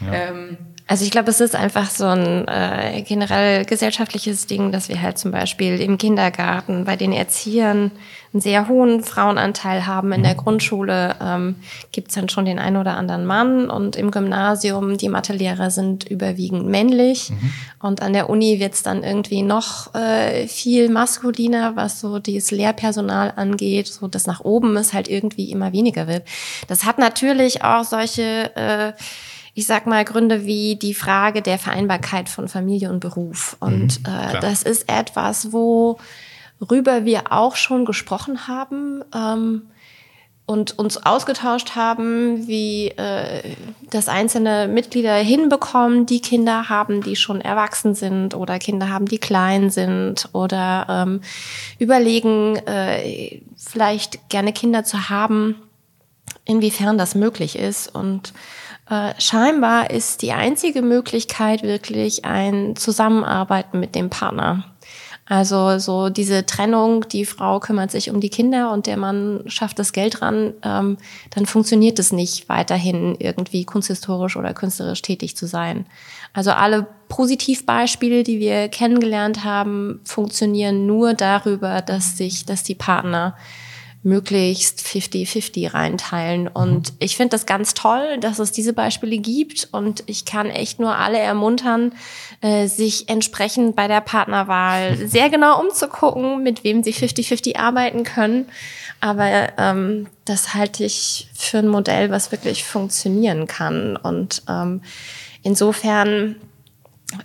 Ja. Ähm, also ich glaube, es ist einfach so ein äh, generell gesellschaftliches Ding, dass wir halt zum Beispiel im Kindergarten bei den Erziehern einen sehr hohen Frauenanteil haben. In der mhm. Grundschule ähm, gibt es dann schon den einen oder anderen Mann und im Gymnasium die Mathelehrer sind überwiegend männlich mhm. und an der Uni wird es dann irgendwie noch äh, viel maskuliner, was so dieses Lehrpersonal angeht, so dass nach oben es halt irgendwie immer weniger wird. Das hat natürlich auch solche äh, ich sag mal, Gründe wie die Frage der Vereinbarkeit von Familie und Beruf. Und mhm, äh, das ist etwas, worüber wir auch schon gesprochen haben. Ähm, und uns ausgetauscht haben, wie äh, das einzelne Mitglieder hinbekommen, die Kinder haben, die schon erwachsen sind oder Kinder haben, die klein sind oder ähm, überlegen, äh, vielleicht gerne Kinder zu haben, inwiefern das möglich ist. Und äh, scheinbar ist die einzige Möglichkeit wirklich ein Zusammenarbeiten mit dem Partner. Also so diese Trennung, die Frau kümmert sich um die Kinder und der Mann schafft das Geld ran, ähm, dann funktioniert es nicht weiterhin irgendwie kunsthistorisch oder künstlerisch tätig zu sein. Also alle Positivbeispiele, die wir kennengelernt haben, funktionieren nur darüber, dass sich, dass die Partner möglichst 50-50 reinteilen. Und mhm. ich finde das ganz toll, dass es diese Beispiele gibt. Und ich kann echt nur alle ermuntern, äh, sich entsprechend bei der Partnerwahl sehr genau umzugucken, mit wem sie 50-50 arbeiten können. Aber ähm, das halte ich für ein Modell, was wirklich funktionieren kann. Und ähm, insofern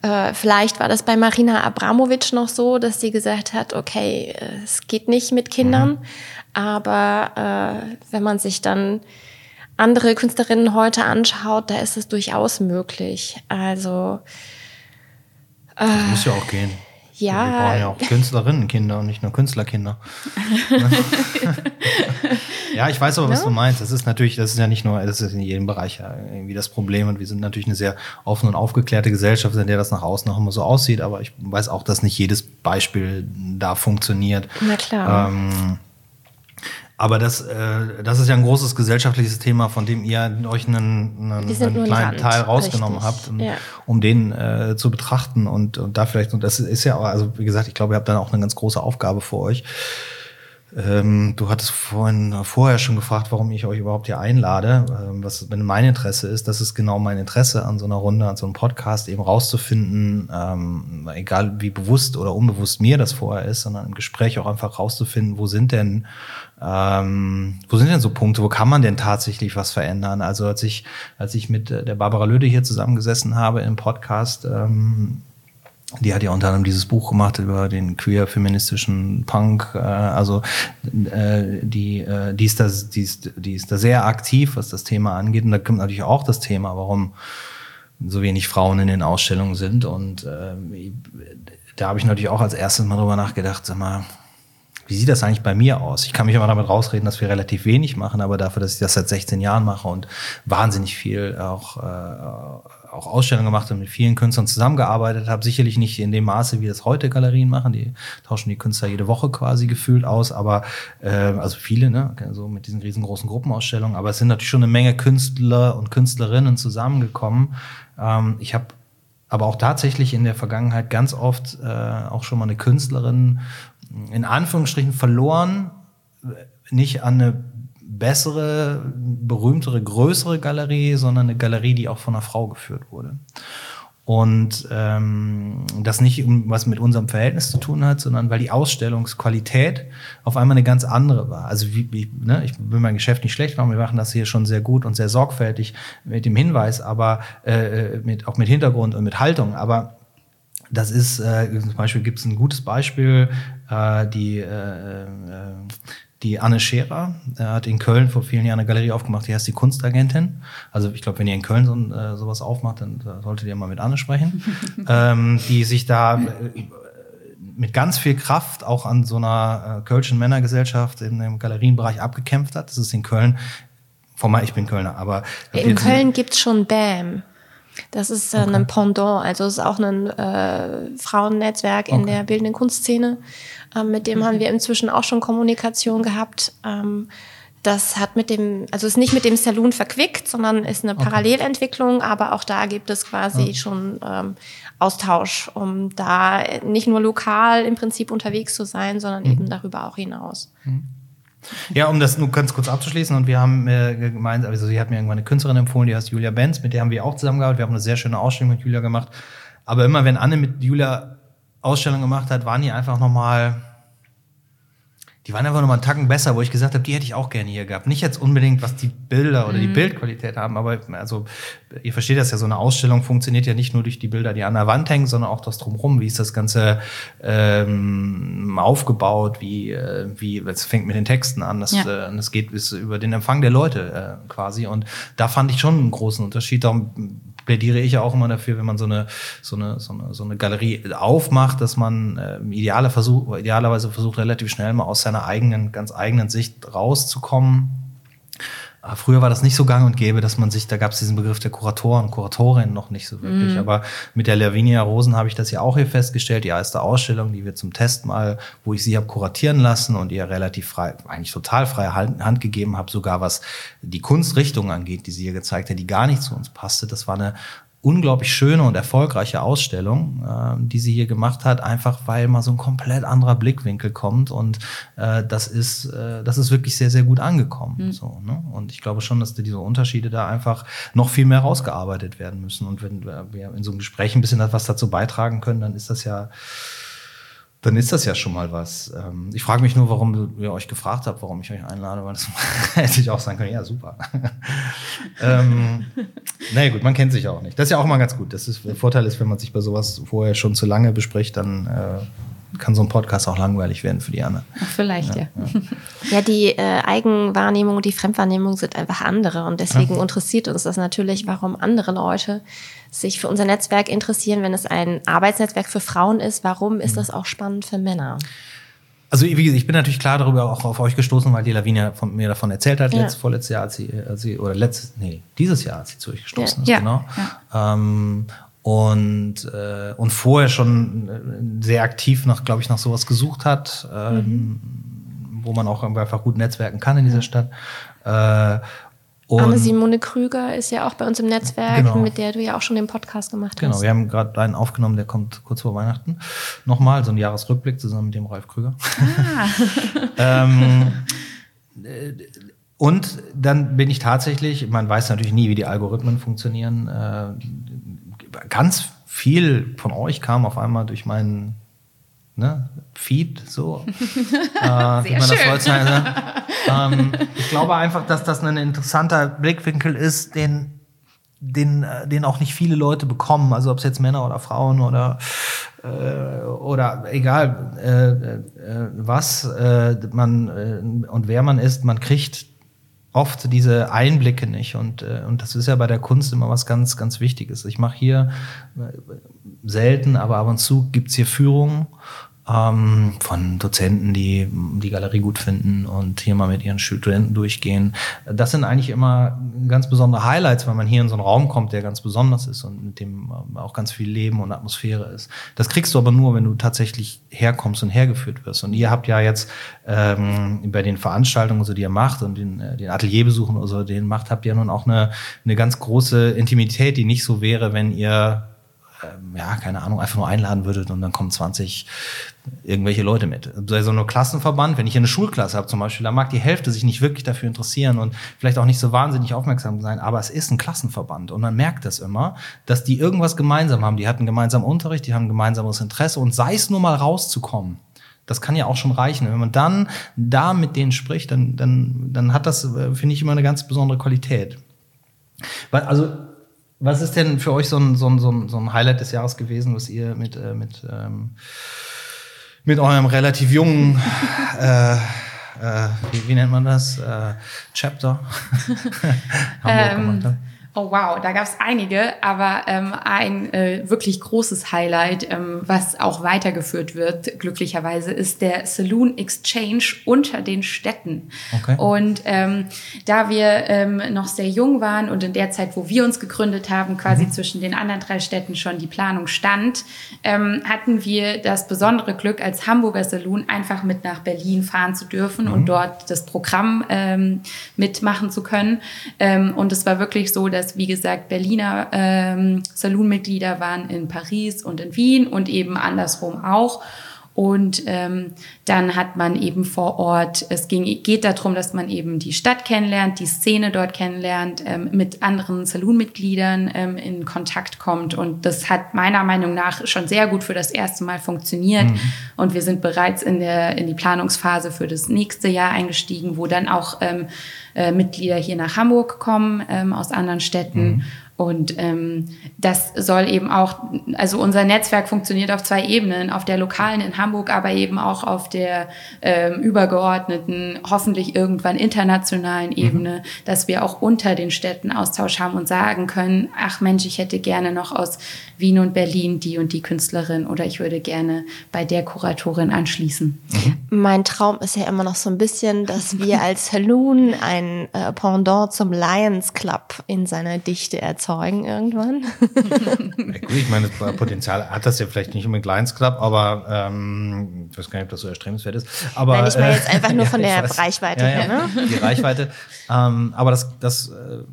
äh, vielleicht war das bei Marina Abramovic noch so, dass sie gesagt hat, okay, es geht nicht mit Kindern, mhm. aber äh, wenn man sich dann andere Künstlerinnen heute anschaut, da ist es durchaus möglich. Also äh, das muss ja auch gehen. Ja. Wir brauchen ja auch Künstlerinnenkinder und nicht nur Künstlerkinder. ja, ich weiß aber, was ja. du meinst. Das ist natürlich, das ist ja nicht nur, das ist in jedem Bereich ja irgendwie das Problem. Und wir sind natürlich eine sehr offene und aufgeklärte Gesellschaft, in der das nach außen auch immer so aussieht. Aber ich weiß auch, dass nicht jedes Beispiel da funktioniert. Na klar. Ähm, Aber das, äh, das ist ja ein großes gesellschaftliches Thema, von dem ihr euch einen, einen, einen kleinen Teil rausgenommen Richtig. habt, um, ja. um den äh, zu betrachten und, und da vielleicht, und das ist ja, also wie gesagt, ich glaube, ihr habt dann auch eine ganz große Aufgabe vor euch. Ähm, du hattest vorhin vorher schon gefragt, warum ich euch überhaupt hier einlade. Ähm, was mein Interesse ist, das ist genau mein Interesse an so einer Runde, an so einem Podcast, eben rauszufinden, ähm, egal wie bewusst oder unbewusst mir das vorher ist, sondern im Gespräch auch einfach rauszufinden, wo sind denn ähm, wo sind denn so Punkte, wo kann man denn tatsächlich was verändern? Also als ich, als ich mit der Barbara Löde hier zusammengesessen habe im Podcast, ähm, die hat ja unter anderem dieses Buch gemacht über den queer-feministischen Punk. Äh, also äh, die, äh, die, ist da, die, ist, die ist da sehr aktiv, was das Thema angeht. Und da kommt natürlich auch das Thema, warum so wenig Frauen in den Ausstellungen sind. Und äh, da habe ich natürlich auch als erstes mal drüber nachgedacht, sag mal, wie sieht das eigentlich bei mir aus? Ich kann mich immer damit rausreden, dass wir relativ wenig machen, aber dafür, dass ich das seit 16 Jahren mache und wahnsinnig viel auch, äh, auch Ausstellungen gemacht und mit vielen Künstlern zusammengearbeitet habe, sicherlich nicht in dem Maße, wie das heute Galerien machen. Die tauschen die Künstler jede Woche quasi gefühlt aus, aber äh, also viele, ne, so mit diesen riesengroßen Gruppenausstellungen. Aber es sind natürlich schon eine Menge Künstler und Künstlerinnen zusammengekommen. Ähm, ich habe aber auch tatsächlich in der Vergangenheit ganz oft äh, auch schon mal eine Künstlerin in Anführungsstrichen verloren, nicht an eine bessere, berühmtere, größere Galerie, sondern eine Galerie, die auch von einer Frau geführt wurde. Und ähm, das nicht was mit unserem Verhältnis zu tun hat, sondern weil die Ausstellungsqualität auf einmal eine ganz andere war. Also wie, wie, ne, ich will mein Geschäft nicht schlecht machen, wir machen das hier schon sehr gut und sehr sorgfältig mit dem Hinweis, aber äh, mit, auch mit Hintergrund und mit Haltung. Aber das ist, äh, zum Beispiel gibt es ein gutes Beispiel, äh, die, äh, äh, die Anne Scherer äh, hat in Köln vor vielen Jahren eine Galerie aufgemacht, die heißt die Kunstagentin. Also ich glaube, wenn ihr in Köln so, äh, sowas aufmacht, dann solltet ihr mal mit Anne sprechen, ähm, die sich da äh, mit ganz viel Kraft auch an so einer äh, Kölschen Männergesellschaft in dem Galerienbereich abgekämpft hat. Das ist in Köln, formal, ich bin Kölner, aber... In Köln gibt's schon BAM. Das ist äh, okay. ein Pendant, also es ist auch ein äh, Frauennetzwerk in okay. der bildenden Kunstszene. Ähm, mit dem mhm. haben wir inzwischen auch schon Kommunikation gehabt. Ähm, das hat mit dem, also ist nicht mit dem Saloon verquickt, sondern ist eine Parallelentwicklung, aber auch da gibt es quasi ja. schon ähm, Austausch, um da nicht nur lokal im Prinzip unterwegs zu sein, sondern mhm. eben darüber auch hinaus. Mhm. Ja, um das nur ganz kurz abzuschließen, und wir haben äh, gemeint, also sie hat mir irgendwann eine Künstlerin empfohlen, die heißt Julia Benz, mit der haben wir auch zusammengearbeitet. Wir haben eine sehr schöne Ausstellung mit Julia gemacht. Aber immer wenn Anne mit Julia Ausstellung gemacht hat, waren die einfach nochmal die waren einfach nochmal einen Tacken besser, wo ich gesagt habe, die hätte ich auch gerne hier gehabt. Nicht jetzt unbedingt, was die Bilder oder mhm. die Bildqualität haben, aber also ihr versteht das ja, so eine Ausstellung funktioniert ja nicht nur durch die Bilder, die an der Wand hängen, sondern auch das drumherum. Wie ist das Ganze ähm, aufgebaut? Wie, äh, wie, es fängt mit den Texten an, das, ja. äh, das geht bis über den Empfang der Leute äh, quasi. Und da fand ich schon einen großen Unterschied. Darum plädiere ich ja auch immer dafür, wenn man so eine, so eine, so eine, so eine Galerie aufmacht, dass man äh, idealer versuch, idealerweise versucht, relativ schnell mal aus seiner eigenen, ganz eigenen Sicht rauszukommen früher war das nicht so gang und gäbe, dass man sich, da gab es diesen Begriff der Kuratoren, Kuratorin noch nicht so wirklich. Mhm. Aber mit der Lavinia Rosen habe ich das ja auch hier festgestellt, die erste Ausstellung, die wir zum Test mal, wo ich sie habe kuratieren lassen und ihr relativ frei, eigentlich total freie Hand gegeben habe, sogar was die Kunstrichtung angeht, die sie hier gezeigt hat, die gar nicht zu uns passte. Das war eine unglaublich schöne und erfolgreiche Ausstellung, äh, die sie hier gemacht hat, einfach weil mal so ein komplett anderer Blickwinkel kommt und äh, das ist äh, das ist wirklich sehr sehr gut angekommen. Mhm. So, ne? Und ich glaube schon, dass diese Unterschiede da einfach noch viel mehr rausgearbeitet werden müssen. Und wenn wir in so einem Gespräch ein bisschen was dazu beitragen können, dann ist das ja dann ist das ja schon mal was. Ähm, ich frage mich nur, warum ihr euch gefragt habt, warum ich euch einlade, weil das hätte ich auch sagen können, ja, super. ähm, naja, gut, man kennt sich auch nicht. Das ist ja auch mal ganz gut. Das ist, der Vorteil ist, wenn man sich bei sowas vorher schon zu lange bespricht, dann äh, kann so ein Podcast auch langweilig werden für die anderen. Vielleicht, ja. Ja, ja die äh, Eigenwahrnehmung und die Fremdwahrnehmung sind einfach andere und deswegen ja. interessiert uns das natürlich, warum andere Leute sich für unser Netzwerk interessieren, wenn es ein Arbeitsnetzwerk für Frauen ist. Warum ist mhm. das auch spannend für Männer? Also wie gesagt, ich bin natürlich klar darüber auch auf euch gestoßen, weil die Lavinia von, mir davon erzählt hat, ja. letztes, vorletztes Jahr, als sie, als sie, oder letztes, nee, dieses Jahr, als sie zu euch gestoßen ja. ist, ja. genau. Ja. Ähm, und, äh, und vorher schon äh, sehr aktiv nach, glaube ich, nach sowas gesucht hat. Ähm, mhm wo man auch einfach gut netzwerken kann in dieser Stadt. Äh, Anne Simone Krüger ist ja auch bei uns im Netzwerk, genau. mit der du ja auch schon den Podcast gemacht genau, hast. Genau, wir haben gerade einen aufgenommen, der kommt kurz vor Weihnachten. Nochmal, so ein Jahresrückblick zusammen mit dem Ralf Krüger. Ah. ähm, äh, und dann bin ich tatsächlich, man weiß natürlich nie, wie die Algorithmen funktionieren. Äh, ganz viel von euch kam auf einmal durch meinen ne, Feed, so. äh, heutzutage ähm, Ich glaube einfach, dass das ein interessanter Blickwinkel ist, den, den, äh, den auch nicht viele Leute bekommen. Also ob es jetzt Männer oder Frauen oder äh, oder egal äh, äh, was äh, man und wer man ist, man kriegt oft diese Einblicke nicht. Und, und das ist ja bei der Kunst immer was ganz, ganz Wichtiges. Ich mache hier selten, aber ab und zu gibt's hier Führungen ähm, von Dozenten, die die Galerie gut finden und hier mal mit ihren Studenten durchgehen. Das sind eigentlich immer ganz besondere Highlights, weil man hier in so einen Raum kommt, der ganz besonders ist und mit dem ähm, auch ganz viel Leben und Atmosphäre ist. Das kriegst du aber nur, wenn du tatsächlich herkommst und hergeführt wirst. Und ihr habt ja jetzt ähm, bei den Veranstaltungen, so die ihr macht und den, äh, den Atelierbesuchen oder so, den macht, habt ihr nun auch eine, eine ganz große Intimität, die nicht so wäre, wenn ihr ähm, ja, keine Ahnung, einfach nur einladen würdet und dann kommen 20 irgendwelche Leute mit. Sei so nur Klassenverband, wenn ich eine Schulklasse habe zum Beispiel, da mag die Hälfte sich nicht wirklich dafür interessieren und vielleicht auch nicht so wahnsinnig aufmerksam sein, aber es ist ein Klassenverband und man merkt das immer, dass die irgendwas gemeinsam haben. Die hatten gemeinsam Unterricht, die haben gemeinsames Interesse und sei es nur mal rauszukommen. Das kann ja auch schon reichen. Wenn man dann da mit denen spricht, dann, dann, dann hat das, äh, finde ich, immer eine ganz besondere Qualität. Weil, also was ist denn für euch so ein, so ein, so ein, Highlight des Jahres gewesen, was ihr mit, äh, mit, ähm, mit eurem relativ jungen, äh, äh, wie, wie nennt man das, äh, Chapter Hamburg ähm, gemacht habt? Oh wow, da gab es einige, aber ähm, ein äh, wirklich großes Highlight, ähm, was auch weitergeführt wird, glücklicherweise, ist der Saloon Exchange unter den Städten. Okay. Und ähm, da wir ähm, noch sehr jung waren und in der Zeit, wo wir uns gegründet haben, quasi mhm. zwischen den anderen drei Städten schon die Planung stand, ähm, hatten wir das besondere Glück, als Hamburger Saloon einfach mit nach Berlin fahren zu dürfen mhm. und dort das Programm ähm, mitmachen zu können. Ähm, und es war wirklich so, dass dass, wie gesagt, Berliner ähm, Saloonmitglieder waren in Paris und in Wien und eben andersrum auch. Und ähm, dann hat man eben vor Ort, es ging, geht darum, dass man eben die Stadt kennenlernt, die Szene dort kennenlernt, ähm, mit anderen Saloonmitgliedern ähm, in Kontakt kommt. Und das hat meiner Meinung nach schon sehr gut für das erste Mal funktioniert. Mhm. Und wir sind bereits in, der, in die Planungsphase für das nächste Jahr eingestiegen, wo dann auch ähm, äh, Mitglieder hier nach Hamburg kommen ähm, aus anderen Städten. Mhm. Und ähm, das soll eben auch, also unser Netzwerk funktioniert auf zwei Ebenen, auf der lokalen in Hamburg, aber eben auch auf der ähm, übergeordneten, hoffentlich irgendwann internationalen mhm. Ebene, mhm. dass wir auch unter den Städten Austausch haben und sagen können, ach Mensch, ich hätte gerne noch aus Wien und Berlin die und die Künstlerin oder ich würde gerne bei der Kuratorin anschließen. Mhm. Mein Traum ist ja immer noch so ein bisschen, dass wir als Saloon ein äh, Pendant zum Lions Club in seiner Dichte erzeugen erzeugen irgendwann. ja, gut, ich meine, das Potenzial hat das ja vielleicht nicht unbedingt Lions Club, aber ähm, ich weiß gar nicht, ob das so erstrebenswert ist. Aber, Nein, ich meine jetzt einfach nur von der weiß, Reichweite her. Ne? Die Reichweite. ähm, aber das, das äh,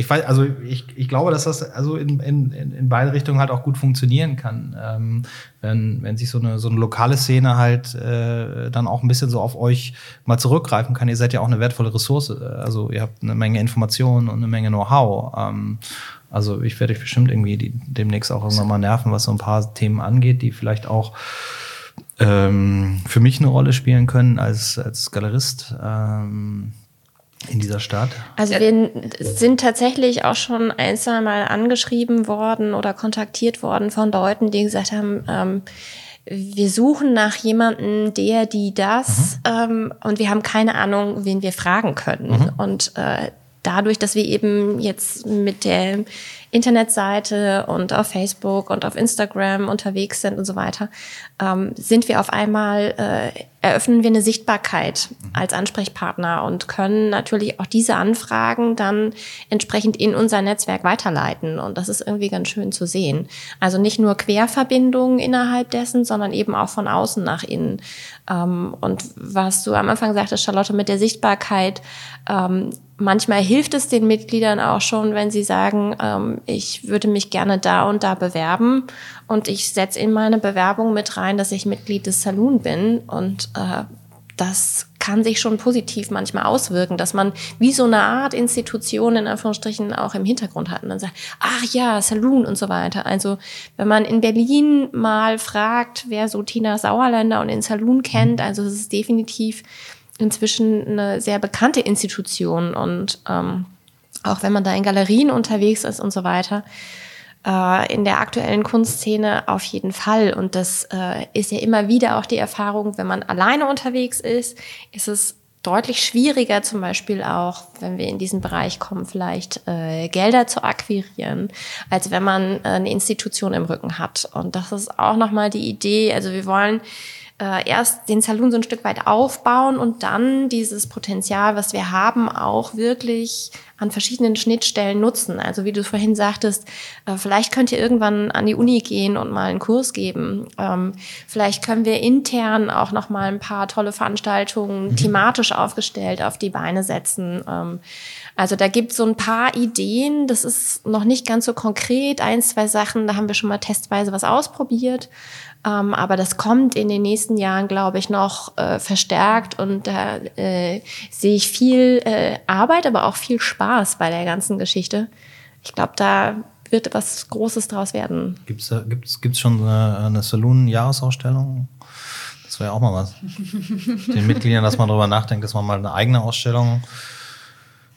ich weiß, also ich, ich glaube, dass das also in, in, in beide Richtungen halt auch gut funktionieren kann. Ähm, wenn, wenn sich so eine, so eine lokale Szene halt äh, dann auch ein bisschen so auf euch mal zurückgreifen kann. Ihr seid ja auch eine wertvolle Ressource. Also ihr habt eine Menge Informationen und eine Menge Know-how. Ähm, also ich werde euch bestimmt irgendwie die, demnächst auch irgendwann mal nerven, was so ein paar Themen angeht, die vielleicht auch ähm, für mich eine Rolle spielen können als, als Galerist. Ähm, in dieser Stadt? Also wir sind tatsächlich auch schon ein, zwei Mal angeschrieben worden oder kontaktiert worden von Leuten, die gesagt haben, ähm, wir suchen nach jemandem, der, die, das, mhm. ähm, und wir haben keine Ahnung, wen wir fragen können. Mhm. Und äh, dadurch, dass wir eben jetzt mit der Internetseite und auf Facebook und auf Instagram unterwegs sind und so weiter, ähm, sind wir auf einmal, äh, eröffnen wir eine Sichtbarkeit als Ansprechpartner und können natürlich auch diese Anfragen dann entsprechend in unser Netzwerk weiterleiten. Und das ist irgendwie ganz schön zu sehen. Also nicht nur Querverbindungen innerhalb dessen, sondern eben auch von außen nach innen. Ähm, und was du am Anfang sagtest, Charlotte, mit der Sichtbarkeit, ähm, manchmal hilft es den Mitgliedern auch schon, wenn sie sagen, ähm, ich würde mich gerne da und da bewerben und ich setze in meine Bewerbung mit rein, dass ich Mitglied des Saloon bin und äh, das kann sich schon positiv manchmal auswirken, dass man wie so eine Art Institution in Anführungsstrichen auch im Hintergrund hat und dann sagt, ach ja, Saloon und so weiter. Also wenn man in Berlin mal fragt, wer so Tina Sauerländer und den Saloon kennt, also es ist definitiv inzwischen eine sehr bekannte Institution und ähm, auch wenn man da in Galerien unterwegs ist und so weiter, äh, in der aktuellen Kunstszene auf jeden Fall. Und das äh, ist ja immer wieder auch die Erfahrung, wenn man alleine unterwegs ist, ist es deutlich schwieriger, zum Beispiel auch, wenn wir in diesen Bereich kommen, vielleicht äh, Gelder zu akquirieren, als wenn man äh, eine Institution im Rücken hat. Und das ist auch nochmal die Idee. Also wir wollen äh, erst den Saloon so ein Stück weit aufbauen und dann dieses Potenzial, was wir haben, auch wirklich an verschiedenen Schnittstellen nutzen. Also wie du vorhin sagtest, äh, vielleicht könnt ihr irgendwann an die Uni gehen und mal einen Kurs geben. Ähm, vielleicht können wir intern auch noch mal ein paar tolle Veranstaltungen mhm. thematisch aufgestellt auf die Beine setzen. Ähm, also da gibt es so ein paar Ideen. Das ist noch nicht ganz so konkret. Ein, zwei Sachen, da haben wir schon mal testweise was ausprobiert. Ähm, aber das kommt in den nächsten Jahren, glaube ich, noch äh, verstärkt und da äh, sehe ich viel äh, Arbeit, aber auch viel Spaß bei der ganzen Geschichte. Ich glaube, da wird was Großes draus werden. Gibt es gibt's, gibt's schon eine, eine Saloon-Jahresausstellung? Das wäre auch mal was. Den Mitgliedern, dass man darüber nachdenkt, dass man mal eine eigene Ausstellung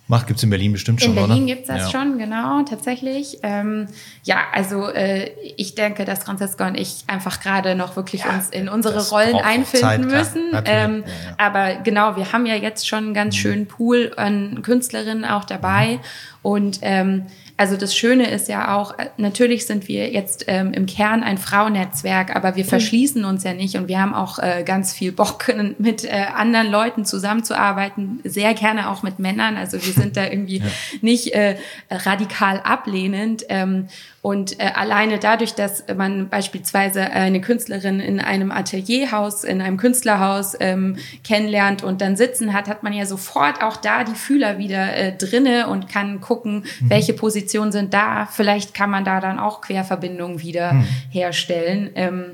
Macht gibt es in Berlin bestimmt schon, In Berlin gibt es das ja. schon, genau, tatsächlich. Ähm, ja, also äh, ich denke, dass Franziska und ich einfach gerade noch wirklich ja, uns in unsere Rollen einfinden Zeit, müssen. Ähm, ja, aber genau, wir haben ja jetzt schon einen ganz mhm. schönen Pool an Künstlerinnen auch dabei. Mhm. Und ähm, also das Schöne ist ja auch, äh, natürlich sind wir jetzt ähm, im Kern ein Frauennetzwerk, aber wir mhm. verschließen uns ja nicht und wir haben auch äh, ganz viel Bock, mit äh, anderen Leuten zusammenzuarbeiten, sehr gerne auch mit Männern. Also wir sind da irgendwie ja. nicht äh, radikal ablehnend. Ähm, und äh, alleine dadurch, dass man beispielsweise eine Künstlerin in einem Atelierhaus, in einem Künstlerhaus ähm, kennenlernt und dann sitzen hat, hat man ja sofort auch da die Fühler wieder äh, drinne und kann gucken, mhm. welche Positionen sind da. Vielleicht kann man da dann auch Querverbindungen wieder mhm. herstellen. Ähm,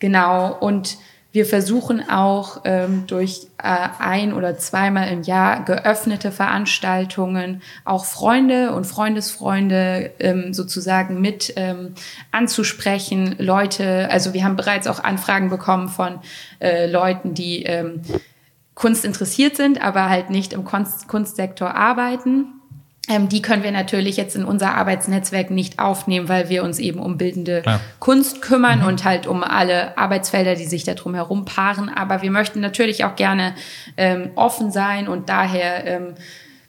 genau. Und wir versuchen auch ähm, durch äh, ein oder zweimal im Jahr geöffnete Veranstaltungen auch Freunde und Freundesfreunde ähm, sozusagen mit ähm, anzusprechen. Leute, also wir haben bereits auch Anfragen bekommen von äh, Leuten, die ähm, Kunst interessiert sind, aber halt nicht im Kunst Kunstsektor arbeiten die können wir natürlich jetzt in unser Arbeitsnetzwerk nicht aufnehmen, weil wir uns eben um bildende Klar. Kunst kümmern mhm. und halt um alle Arbeitsfelder, die sich da drum herum paaren. Aber wir möchten natürlich auch gerne ähm, offen sein und daher ähm,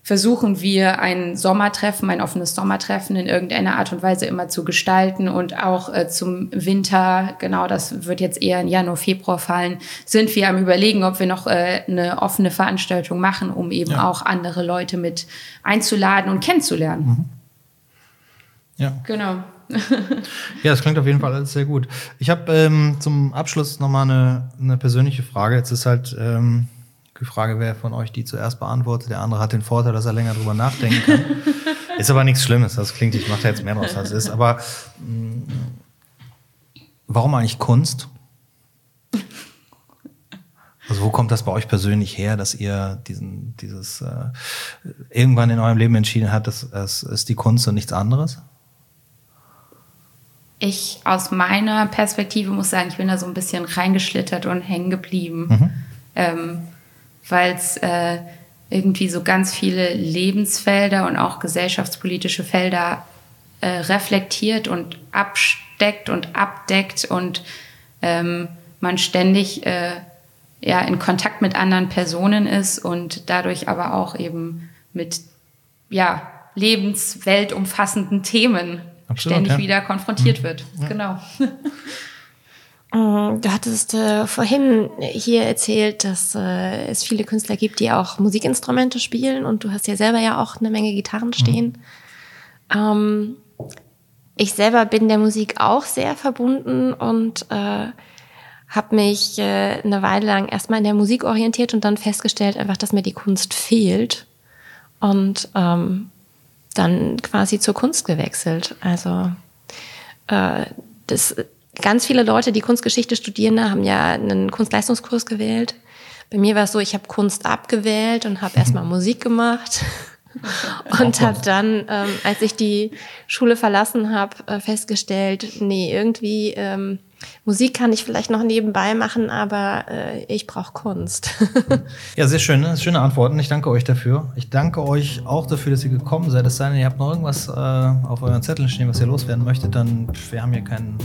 versuchen wir ein Sommertreffen, ein offenes Sommertreffen in irgendeiner Art und Weise immer zu gestalten und auch äh, zum Winter, genau das wird jetzt eher in Januar, Februar fallen, sind wir am überlegen, ob wir noch äh, eine offene Veranstaltung machen, um eben ja. auch andere Leute mit einzuladen und kennenzulernen. Mhm. Ja. Genau. ja, das klingt auf jeden Fall alles sehr gut. Ich habe ähm, zum Abschluss nochmal eine, eine persönliche Frage. Jetzt ist halt ähm, die Frage, wer von euch die zuerst beantwortet. Der andere hat den Vorteil, dass er länger drüber nachdenken kann. ist aber nichts Schlimmes. Das klingt, ich mache da jetzt mehr draus, als es ist. Aber mh, mm, warum eigentlich Kunst? Also wo kommt das bei euch persönlich her, dass ihr diesen, dieses äh, irgendwann in eurem Leben entschieden habt, dass es ist die Kunst und nichts anderes? Ich aus meiner Perspektive muss sagen, ich bin da so ein bisschen reingeschlittert und hängen geblieben. Mhm. Ähm, weil es äh, irgendwie so ganz viele Lebensfelder und auch gesellschaftspolitische Felder äh, reflektiert und absteckt und abdeckt und ähm, man ständig äh, ja in Kontakt mit anderen Personen ist und dadurch aber auch eben mit ja, lebensweltumfassenden Themen Absolut, ständig ja. wieder konfrontiert mhm. wird. Ja. Genau. Mm, du hattest äh, vorhin hier erzählt, dass äh, es viele Künstler gibt, die auch Musikinstrumente spielen und du hast ja selber ja auch eine Menge Gitarren stehen. Mhm. Ähm, ich selber bin der Musik auch sehr verbunden und äh, habe mich äh, eine Weile lang erstmal in der Musik orientiert und dann festgestellt einfach, dass mir die Kunst fehlt und ähm, dann quasi zur Kunst gewechselt. Also äh, das ganz viele Leute, die Kunstgeschichte studieren, haben ja einen Kunstleistungskurs gewählt. Bei mir war es so, ich habe Kunst abgewählt und habe erstmal Musik gemacht und habe dann, ähm, als ich die Schule verlassen habe, äh, festgestellt, nee, irgendwie ähm, Musik kann ich vielleicht noch nebenbei machen, aber äh, ich brauche Kunst. ja, sehr schön, ne? schöne Antworten. Ich danke euch dafür. Ich danke euch auch dafür, dass ihr gekommen seid. Es sei denn, ihr habt noch irgendwas äh, auf euren Zetteln stehen, was ihr loswerden möchtet, dann wir haben hier keinen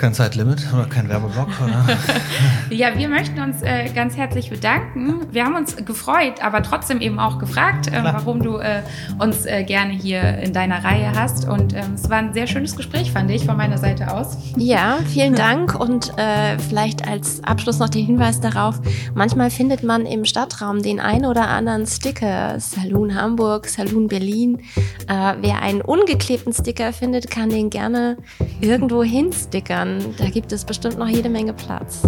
kein Zeitlimit oder kein Werbeblock? Oder? ja, wir möchten uns äh, ganz herzlich bedanken. Wir haben uns gefreut, aber trotzdem eben auch gefragt, äh, warum du äh, uns äh, gerne hier in deiner Reihe hast. Und ähm, es war ein sehr schönes Gespräch, fand ich, von meiner Seite aus. Ja, vielen Dank. Und äh, vielleicht als Abschluss noch den Hinweis darauf, manchmal findet man im Stadtraum den ein oder anderen Sticker. Saloon Hamburg, Saloon Berlin. Äh, wer einen ungeklebten Sticker findet, kann den gerne irgendwo hinstickern dann da gibt es bestimmt noch jede Menge Platz.